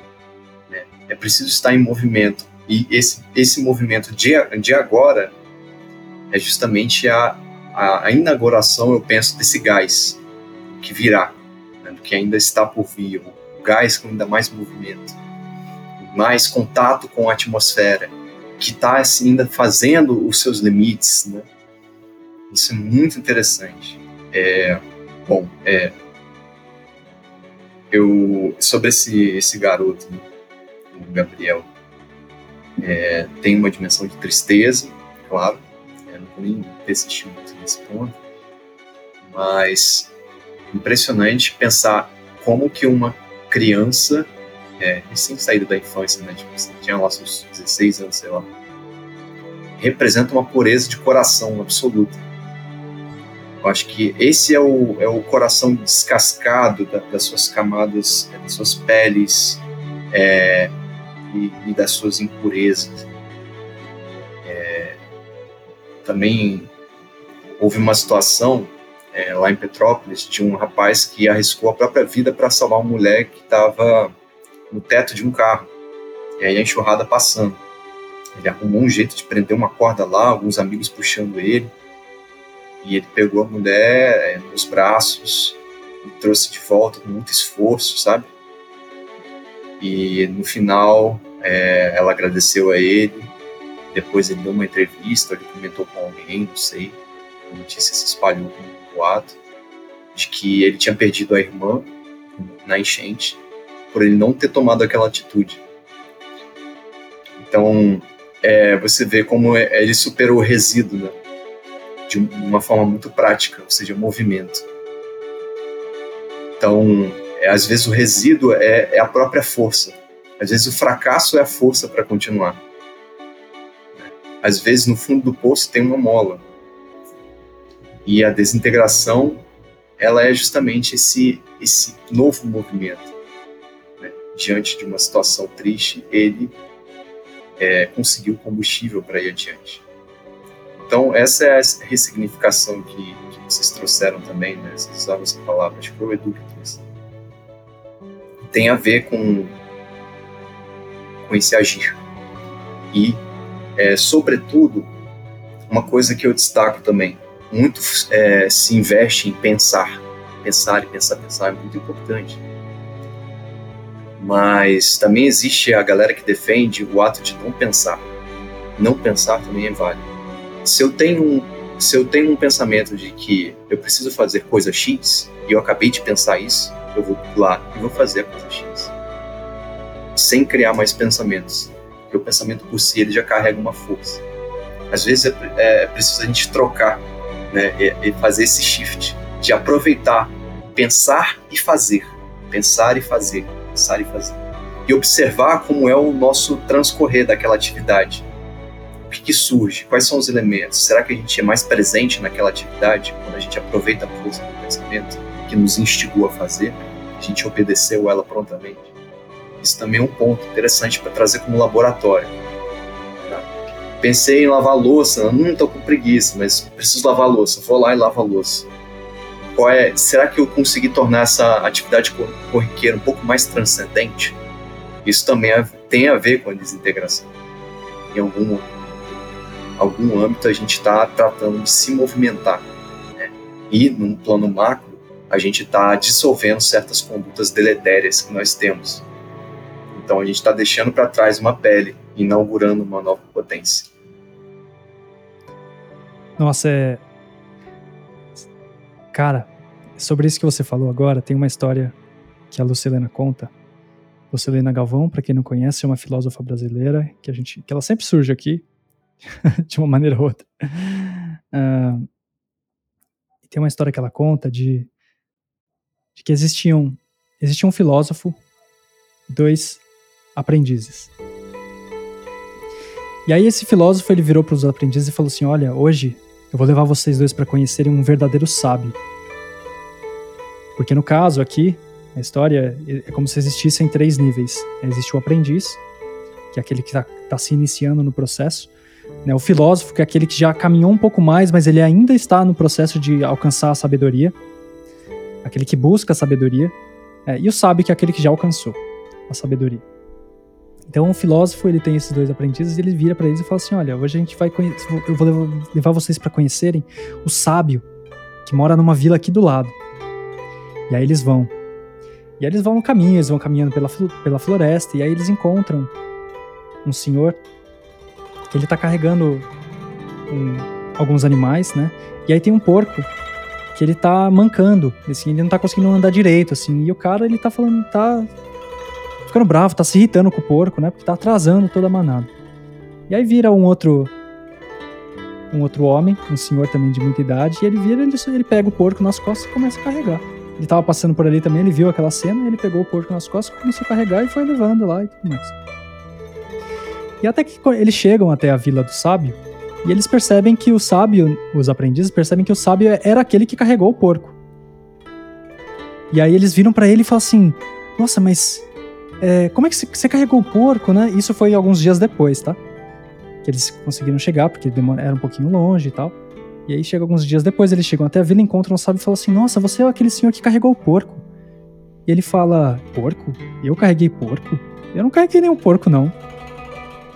é preciso estar em movimento. E esse, esse movimento de, de agora é justamente a, a, a inauguração, eu penso, desse gás que virá, né, que ainda está por vir, o gás com ainda mais movimento, mais contato com a atmosfera, que está assim, ainda fazendo os seus limites. Né? Isso é muito interessante. É, bom, é, eu sobre esse, esse garoto, né? O Gabriel, é, tem uma dimensão de tristeza, claro, é, não vou nem persistir muito nesse ponto, mas impressionante pensar como que uma criança, é, recém saída da infância, né, tipo, tinha lá seus 16 anos, sei lá, representa uma pureza de coração absoluta. Eu acho que esse é o, é o coração descascado da, das suas camadas, das suas peles, é, e, e das suas impurezas. É, também houve uma situação é, lá em Petrópolis de um rapaz que arriscou a própria vida para salvar uma mulher que estava no teto de um carro. E aí a enxurrada passando. Ele arrumou um jeito de prender uma corda lá, alguns amigos puxando ele. E ele pegou a mulher é, nos braços e trouxe de volta com muito esforço, sabe? E no final é, ela agradeceu a ele. Depois ele deu uma entrevista, ele comentou com alguém, não sei. A notícia se espalhou como um boato de que ele tinha perdido a irmã na enchente por ele não ter tomado aquela atitude. Então, é, você vê como é, ele superou o resíduo né? de uma forma muito prática, ou seja, movimento. Então, às vezes o resíduo é, é a própria força. Às vezes o fracasso é a força para continuar. Às vezes no fundo do poço tem uma mola. E a desintegração, ela é justamente esse esse novo movimento. Né? Diante de uma situação triste, ele é, conseguiu combustível para ir adiante. Então, essa é a ressignificação que, que vocês trouxeram também, né? Vocês usaram essa palavra, acho que foi o Edu que trouxe tem a ver com, com esse agir. E, é, sobretudo, uma coisa que eu destaco também, muito é, se investe em pensar. Pensar e pensar, pensar é muito importante. Mas também existe a galera que defende o ato de não pensar. Não pensar também é válido. Se eu tenho um, se eu tenho um pensamento de que eu preciso fazer coisa X, e eu acabei de pensar isso, eu vou lá e vou fazer a coisa X. Sem criar mais pensamentos. Porque o pensamento por si ele já carrega uma força. Às vezes é, é preciso a gente trocar, né, e, e fazer esse shift de aproveitar, pensar e fazer, pensar e fazer, pensar e fazer, e observar como é o nosso transcorrer daquela atividade. O que surge? Quais são os elementos? Será que a gente é mais presente naquela atividade quando a gente aproveita a força do pensamento? Que nos instigou a fazer, a gente obedeceu ela prontamente. Isso também é um ponto interessante para trazer como laboratório. Tá? pensei em lavar louça, não estou com preguiça, mas preciso lavar louça, vou lá e lavo a louça. Qual é, será que eu consegui tornar essa atividade corriqueira um pouco mais transcendente? Isso também tem a ver com a desintegração. Em algum, algum âmbito a gente está tratando de se movimentar. Né? E, num plano macro, a gente está dissolvendo certas condutas deletérias que nós temos. Então a gente está deixando para trás uma pele, inaugurando uma nova potência. Nossa, é. Cara, sobre isso que você falou agora, tem uma história que a Lucilena conta. Lucilena Galvão, para quem não conhece, é uma filósofa brasileira que a gente, que ela sempre surge aqui de uma maneira ou outra. Uh, tem uma história que ela conta de, de que existiam existia um filósofo, dois aprendizes. E aí esse filósofo ele virou para os aprendizes e falou assim: "Olha, hoje eu vou levar vocês dois para conhecerem um verdadeiro sábio. Porque no caso aqui, a história é como se existissem três níveis. Existe o aprendiz, que é aquele que está tá se iniciando no processo. Né? O filósofo, que é aquele que já caminhou um pouco mais, mas ele ainda está no processo de alcançar a sabedoria. Aquele que busca a sabedoria. É, e o sábio, que é aquele que já alcançou a sabedoria. Então o filósofo ele tem esses dois aprendizes e ele vira para eles e fala assim: olha, hoje a gente vai eu vou levar vocês para conhecerem o sábio que mora numa vila aqui do lado. E aí eles vão. E aí eles vão no caminho, eles vão caminhando pela, pela floresta e aí eles encontram um senhor que ele tá carregando um, alguns animais, né? E aí tem um porco que ele tá mancando, assim, ele não tá conseguindo andar direito, assim. E o cara ele tá falando, tá ficando bravo, tá se irritando com o porco, né? Porque tá atrasando toda a manada. E aí vira um outro um outro homem, um senhor também de muita idade, e ele vira, ele, ele pega o porco nas costas e começa a carregar. Ele tava passando por ali também, ele viu aquela cena, ele pegou o porco nas costas, começou a carregar e foi levando lá e tudo mais. E até que eles chegam até a vila do sábio, e eles percebem que o sábio, os aprendizes percebem que o sábio era aquele que carregou o porco. E aí eles viram para ele e falam assim: Nossa, mas é, como é que você carregou o porco, né? Isso foi alguns dias depois, tá? Que eles conseguiram chegar, porque era um pouquinho longe e tal. E aí chega alguns dias depois, eles chegam até a vila, encontram o sábio e falam assim: Nossa, você é aquele senhor que carregou o porco. E ele fala: Porco? Eu carreguei porco? Eu não carreguei nenhum porco, não.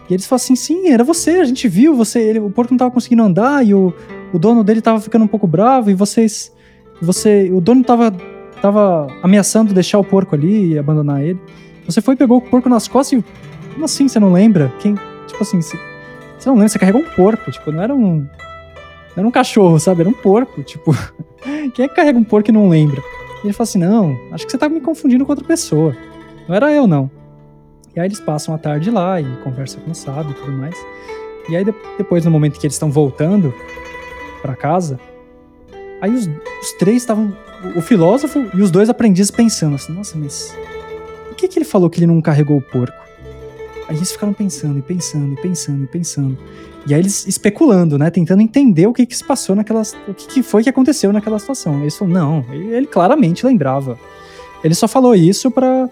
E eles falam assim: Sim, era você, a gente viu, você, ele, o porco não tava conseguindo andar e o, o dono dele tava ficando um pouco bravo e vocês. Você. O dono tava, tava ameaçando deixar o porco ali e abandonar ele. Você foi pegou o porco nas costas e. Como assim você não lembra? Quem. Tipo assim, você, você não lembra, você carregou um porco, tipo, não era um. Não era um cachorro, sabe? Era um porco. Tipo, quem é que carrega um porco e não lembra? E ele fala assim: não, acho que você tá me confundindo com outra pessoa. Não era eu, não. E aí eles passam a tarde lá e conversam com o sábio e tudo mais. E aí depois, no momento que eles estão voltando para casa, aí os, os três estavam. O filósofo e os dois aprendizes pensando assim: nossa, mas que, que ele falou que ele não carregou o porco? Aí eles ficaram pensando e pensando e pensando e pensando. E aí eles especulando, né? Tentando entender o que, que se passou naquela. O que, que foi que aconteceu naquela situação. Eles falaram, não, ele, ele claramente lembrava. Ele só falou isso para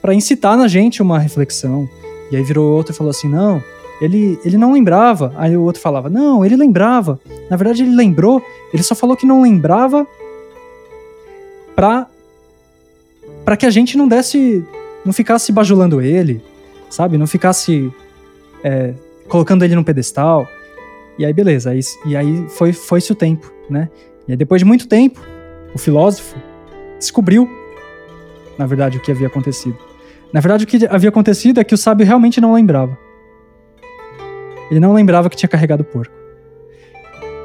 para incitar na gente uma reflexão. E aí virou outro e falou assim: não, ele, ele não lembrava. Aí o outro falava: não, ele lembrava. Na verdade, ele lembrou, ele só falou que não lembrava pra, pra que a gente não desse não ficasse bajulando ele, sabe? Não ficasse é, colocando ele num pedestal. E aí, beleza. Aí, e aí foi, foi-se o tempo, né? E aí, depois de muito tempo, o filósofo descobriu, na verdade, o que havia acontecido. Na verdade, o que havia acontecido é que o sábio realmente não lembrava. Ele não lembrava que tinha carregado o porco.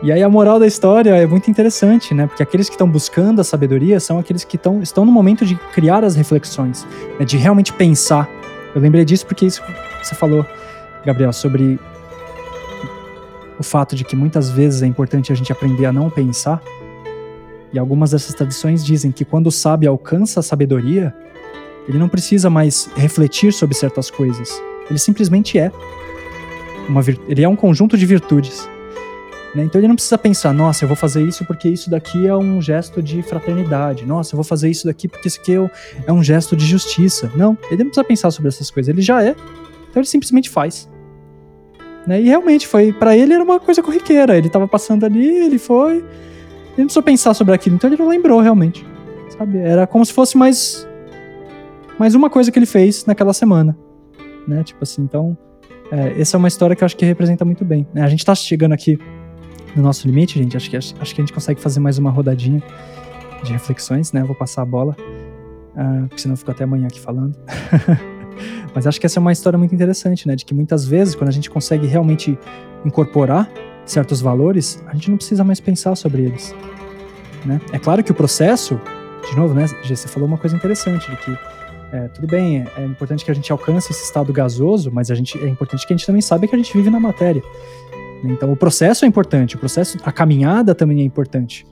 E aí a moral da história é muito interessante, né? Porque aqueles que estão buscando a sabedoria são aqueles que tão, estão no momento de criar as reflexões, né? de realmente pensar. Eu lembrei disso porque isso você falou, Gabriel, sobre o fato de que muitas vezes é importante a gente aprender a não pensar. E algumas dessas tradições dizem que quando o sábio alcança a sabedoria, ele não precisa mais refletir sobre certas coisas. Ele simplesmente é. Uma ele é um conjunto de virtudes. Né? Então ele não precisa pensar, nossa, eu vou fazer isso porque isso daqui é um gesto de fraternidade. Nossa, eu vou fazer isso daqui porque isso aqui é um gesto de justiça. Não, ele não precisa pensar sobre essas coisas, ele já é. Então ele simplesmente faz. Né? E realmente foi, para ele era uma coisa corriqueira. Ele tava passando ali, ele foi, ele não precisou pensar sobre aquilo, então ele não lembrou realmente, sabe? Era como se fosse mais mais uma coisa que ele fez naquela semana, né? Tipo assim, então é, essa é uma história que eu acho que representa muito bem. Né? A gente tá chegando aqui no nosso limite, gente. Acho que, acho, acho que a gente consegue fazer mais uma rodadinha de reflexões, né? Eu vou passar a bola, uh, porque senão eu fico até amanhã aqui falando. Mas acho que essa é uma história muito interessante, né? De que muitas vezes, quando a gente consegue realmente incorporar certos valores, a gente não precisa mais pensar sobre eles. Né? É claro que o processo, de novo, né, você falou uma coisa interessante, de que é, tudo bem, é, é, importante que a gente alcance esse estado gasoso, mas a gente, é importante que a gente também saiba que a gente vive na matéria. Então o processo é importante, o processo, a caminhada também é importante,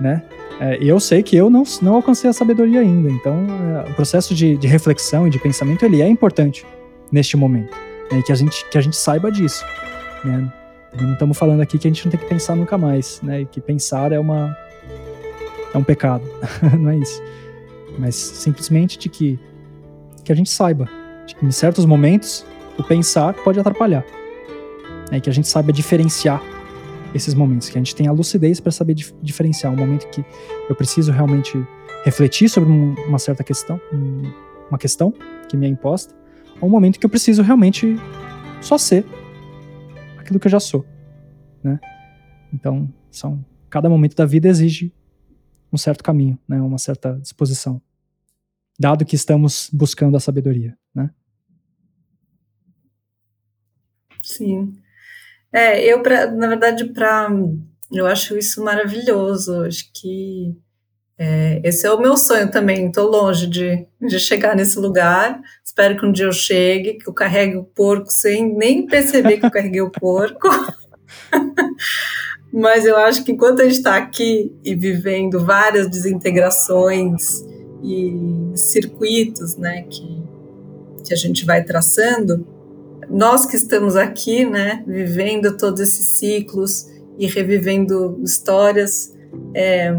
né? É, eu sei que eu não, não alcancei a sabedoria ainda, então é, o processo de, de, reflexão e de pensamento ele é importante neste momento, né? que a gente que a gente saiba disso, né? Não estamos falando aqui que a gente não tem que pensar nunca mais, né? E que pensar é uma é um pecado, não é isso. Mas simplesmente de que que a gente saiba. De que em certos momentos o pensar pode atrapalhar. Né, que a gente saiba diferenciar esses momentos, que a gente tenha a lucidez para saber dif diferenciar. Um momento que eu preciso realmente refletir sobre um, uma certa questão, um, uma questão que me é imposta, ou um momento que eu preciso realmente só ser aquilo que eu já sou, né? Então, são cada momento da vida exige um certo caminho, né, uma certa disposição, dado que estamos buscando a sabedoria, né? Sim. É, eu, pra, na verdade, para eu acho isso maravilhoso. Acho que é, esse é o meu sonho também. Estou longe de, de chegar nesse lugar. Espero que um dia eu chegue, que eu carregue o porco sem nem perceber que eu carreguei o porco. Mas eu acho que enquanto a gente está aqui e vivendo várias desintegrações e circuitos, né, que, que a gente vai traçando, nós que estamos aqui, né, vivendo todos esses ciclos e revivendo histórias é,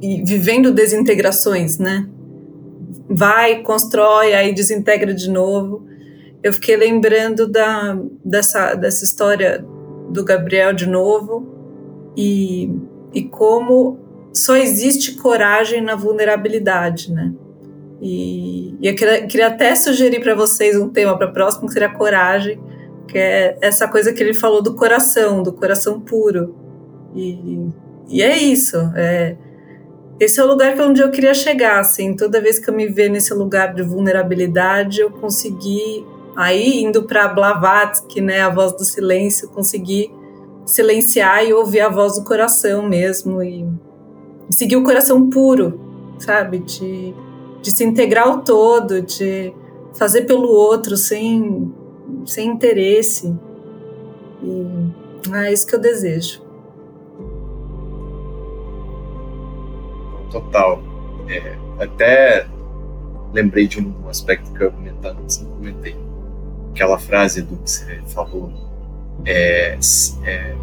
e vivendo desintegrações, né? Vai, constrói, aí desintegra de novo. Eu fiquei lembrando da, dessa, dessa história do Gabriel de novo e, e como só existe coragem na vulnerabilidade, né? E, e eu queria, queria até sugerir para vocês um tema para próximo, que seria coragem, que é essa coisa que ele falou do coração, do coração puro. E, e é isso. É, esse é o lugar que um dia eu queria chegar, assim. Toda vez que eu me ver nesse lugar de vulnerabilidade, eu consegui, aí indo para Blavatsky, né, a voz do silêncio, conseguir silenciar e ouvir a voz do coração mesmo e seguir o coração puro, sabe? De de se integrar ao todo, de fazer pelo outro sem, sem interesse. E é isso que eu desejo. Total. É, até lembrei de um aspecto que eu comentar, não comentei. Aquela frase do que você falou. É, é,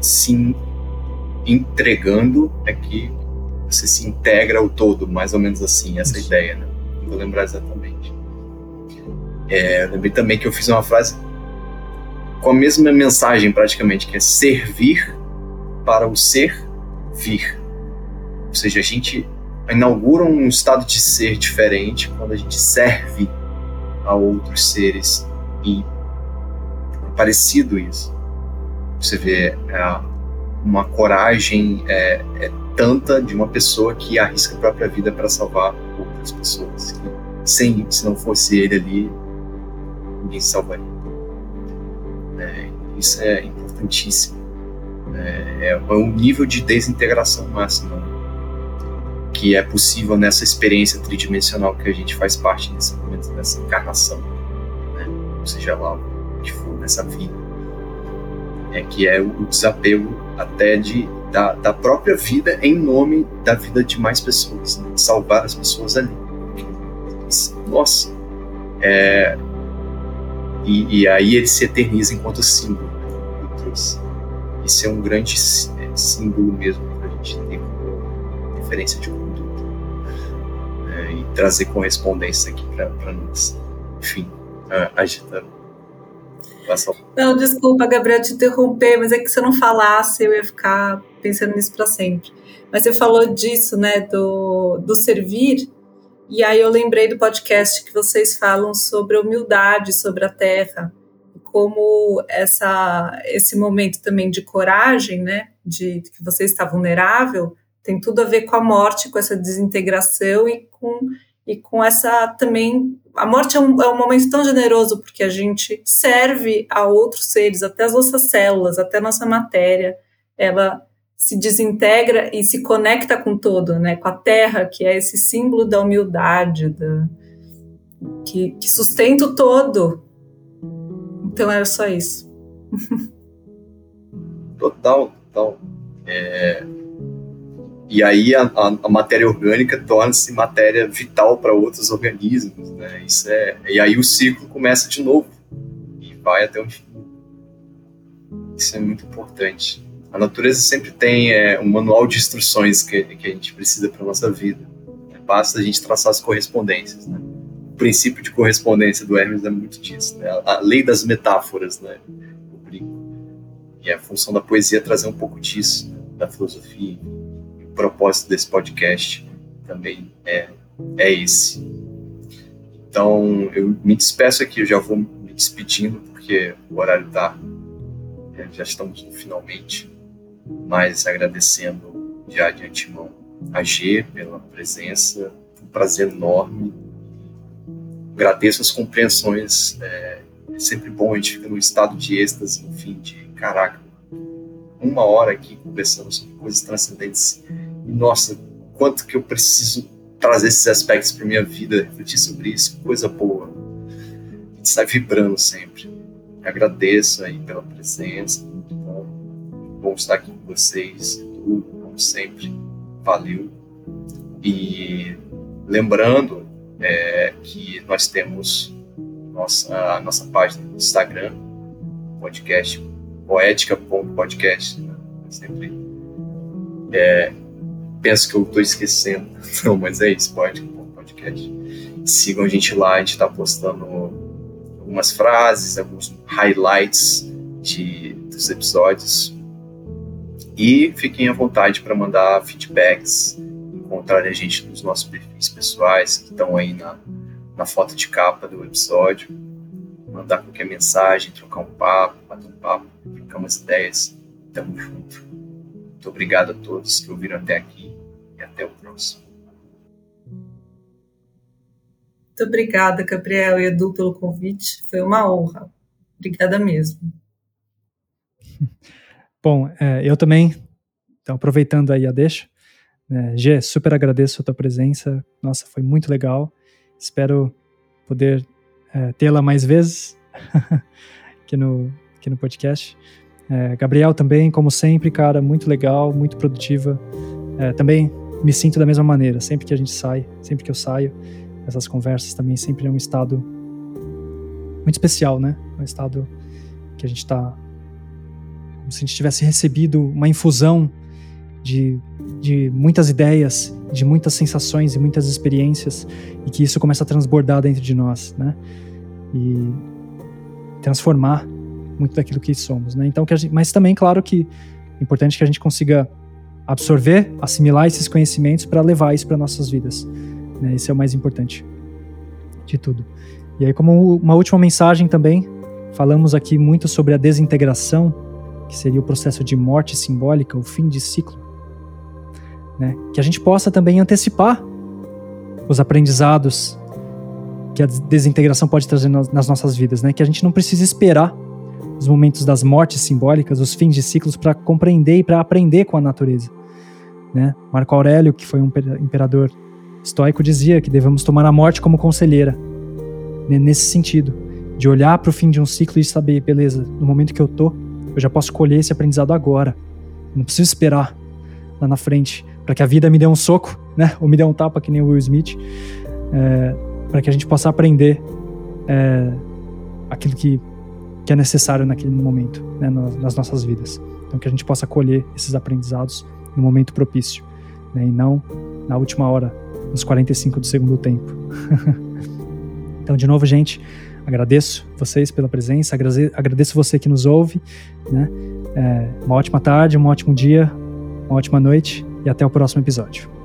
se entregando é que você se integra ao todo, mais ou menos assim, essa Isso. ideia, né? Não vou lembrar exatamente. É, lembrei também que eu fiz uma frase com a mesma mensagem, praticamente, que é servir para o ser vir. Ou seja, a gente inaugura um estado de ser diferente quando a gente serve a outros seres e é parecido isso. Você vê é, uma coragem é, é tanta de uma pessoa que arrisca a própria vida para salvar outras pessoas. sem, se não fosse ele ali, ninguém salvaria. É, isso é importantíssimo. É, é, um nível de desintegração máxima que é possível nessa experiência tridimensional que a gente faz parte nesse momento, nessa encarnação, né? ou seja lá o que for, nessa vida. É que é o desapego até de da, da própria vida em nome da vida de mais pessoas, né? salvar as pessoas ali. Nossa, é, e, e, aí ele se eterniza enquanto símbolo né, trouxe. Isso é um grande é, símbolo mesmo para a gente ter referência de conduta é, e trazer correspondência aqui para nós. Enfim, uh, Não, desculpa, Gabriel, te interromper, mas é que se eu não falasse, eu ia ficar pensando nisso para sempre. Mas você falou disso, né, do, do servir, e aí eu lembrei do podcast que vocês falam sobre a humildade, sobre a terra, como essa, esse momento também de coragem, né, de que você está vulnerável, tem tudo a ver com a morte, com essa desintegração e com, e com essa também. A morte é um, é um momento tão generoso porque a gente serve a outros seres, até as nossas células, até a nossa matéria. Ela se desintegra e se conecta com todo, né? Com a terra, que é esse símbolo da humildade, da, que, que sustenta o todo. Então era só isso. Total, total. É... E aí a, a, a matéria orgânica torna-se matéria vital para outros organismos, né? Isso é... E aí o ciclo começa de novo e vai até o fim. Isso é muito importante. A natureza sempre tem é, um manual de instruções que, que a gente precisa para nossa vida. Basta a gente traçar as correspondências, né? O princípio de correspondência do Hermes é muito disso, né? A, lei das metáforas, né? E a função da poesia é trazer um pouco disso, né? da filosofia. Propósito desse podcast também é, é esse. Então, eu me despeço aqui, eu já vou me despedindo, porque o horário está já estamos finalmente mas agradecendo já de antemão a G pela presença, um prazer enorme. Agradeço as compreensões, é, é sempre bom, a gente fica num estado de êxtase, enfim, de caraca, uma hora aqui conversando sobre coisas transcendentes. Nossa, quanto que eu preciso trazer esses aspectos para minha vida, refletir sobre isso, coisa boa. A gente está vibrando sempre. Agradeço aí pela presença, bom estar aqui com vocês, tudo, como sempre. Valeu. E lembrando é, que nós temos nossa, a nossa página no Instagram, podcast, poética.podcast. Né? Sempre é, penso que eu estou esquecendo, não, mas é isso, poética.podcast. Sigam a gente lá, a gente está postando algumas frases, alguns highlights de, dos episódios e fiquem à vontade para mandar feedbacks, encontrar a gente nos nossos perfis pessoais, que estão aí na, na foto de capa do episódio. Mandar qualquer mensagem, trocar um papo, bater um papo, trocar umas ideias. Tamo junto. Muito obrigado a todos que ouviram até aqui e até o próximo. Muito obrigada, Gabriel e Edu, pelo convite. Foi uma honra. Obrigada mesmo. Bom, é, eu também, então, aproveitando aí a deixa, né, Gê, super agradeço a tua presença, nossa, foi muito legal, espero poder é, tê-la mais vezes aqui, no, aqui no podcast. É, Gabriel também, como sempre, cara, muito legal, muito produtiva, é, também me sinto da mesma maneira, sempre que a gente sai, sempre que eu saio, essas conversas também sempre é um estado muito especial, né? Um estado que a gente está como se a gente tivesse recebido uma infusão de, de muitas ideias, de muitas sensações e muitas experiências, e que isso começa a transbordar dentro de nós, né? E transformar muito daquilo que somos, né? Então, que gente, mas também, claro que é importante que a gente consiga absorver, assimilar esses conhecimentos para levar isso para nossas vidas. Né? Esse é o mais importante de tudo. E aí, como uma última mensagem também, falamos aqui muito sobre a desintegração que seria o processo de morte simbólica, o fim de ciclo. Né? Que a gente possa também antecipar os aprendizados que a desintegração pode trazer nas nossas vidas, né? Que a gente não precisa esperar os momentos das mortes simbólicas, os fins de ciclos para compreender e para aprender com a natureza, né? Marco Aurélio, que foi um imperador estoico, dizia que devemos tomar a morte como conselheira, né? nesse sentido, de olhar para o fim de um ciclo e saber, beleza, no momento que eu tô, eu já posso colher esse aprendizado agora. Não preciso esperar lá na frente para que a vida me dê um soco, né? Ou me dê um tapa que nem o Will Smith, é, para que a gente possa aprender é, aquilo que, que é necessário naquele momento, né? nas nossas vidas. Então que a gente possa colher esses aprendizados no momento propício, né? E não na última hora, nos 45 do segundo tempo. então, de novo, gente, Agradeço vocês pela presença, agradeço você que nos ouve. Né? É, uma ótima tarde, um ótimo dia, uma ótima noite e até o próximo episódio.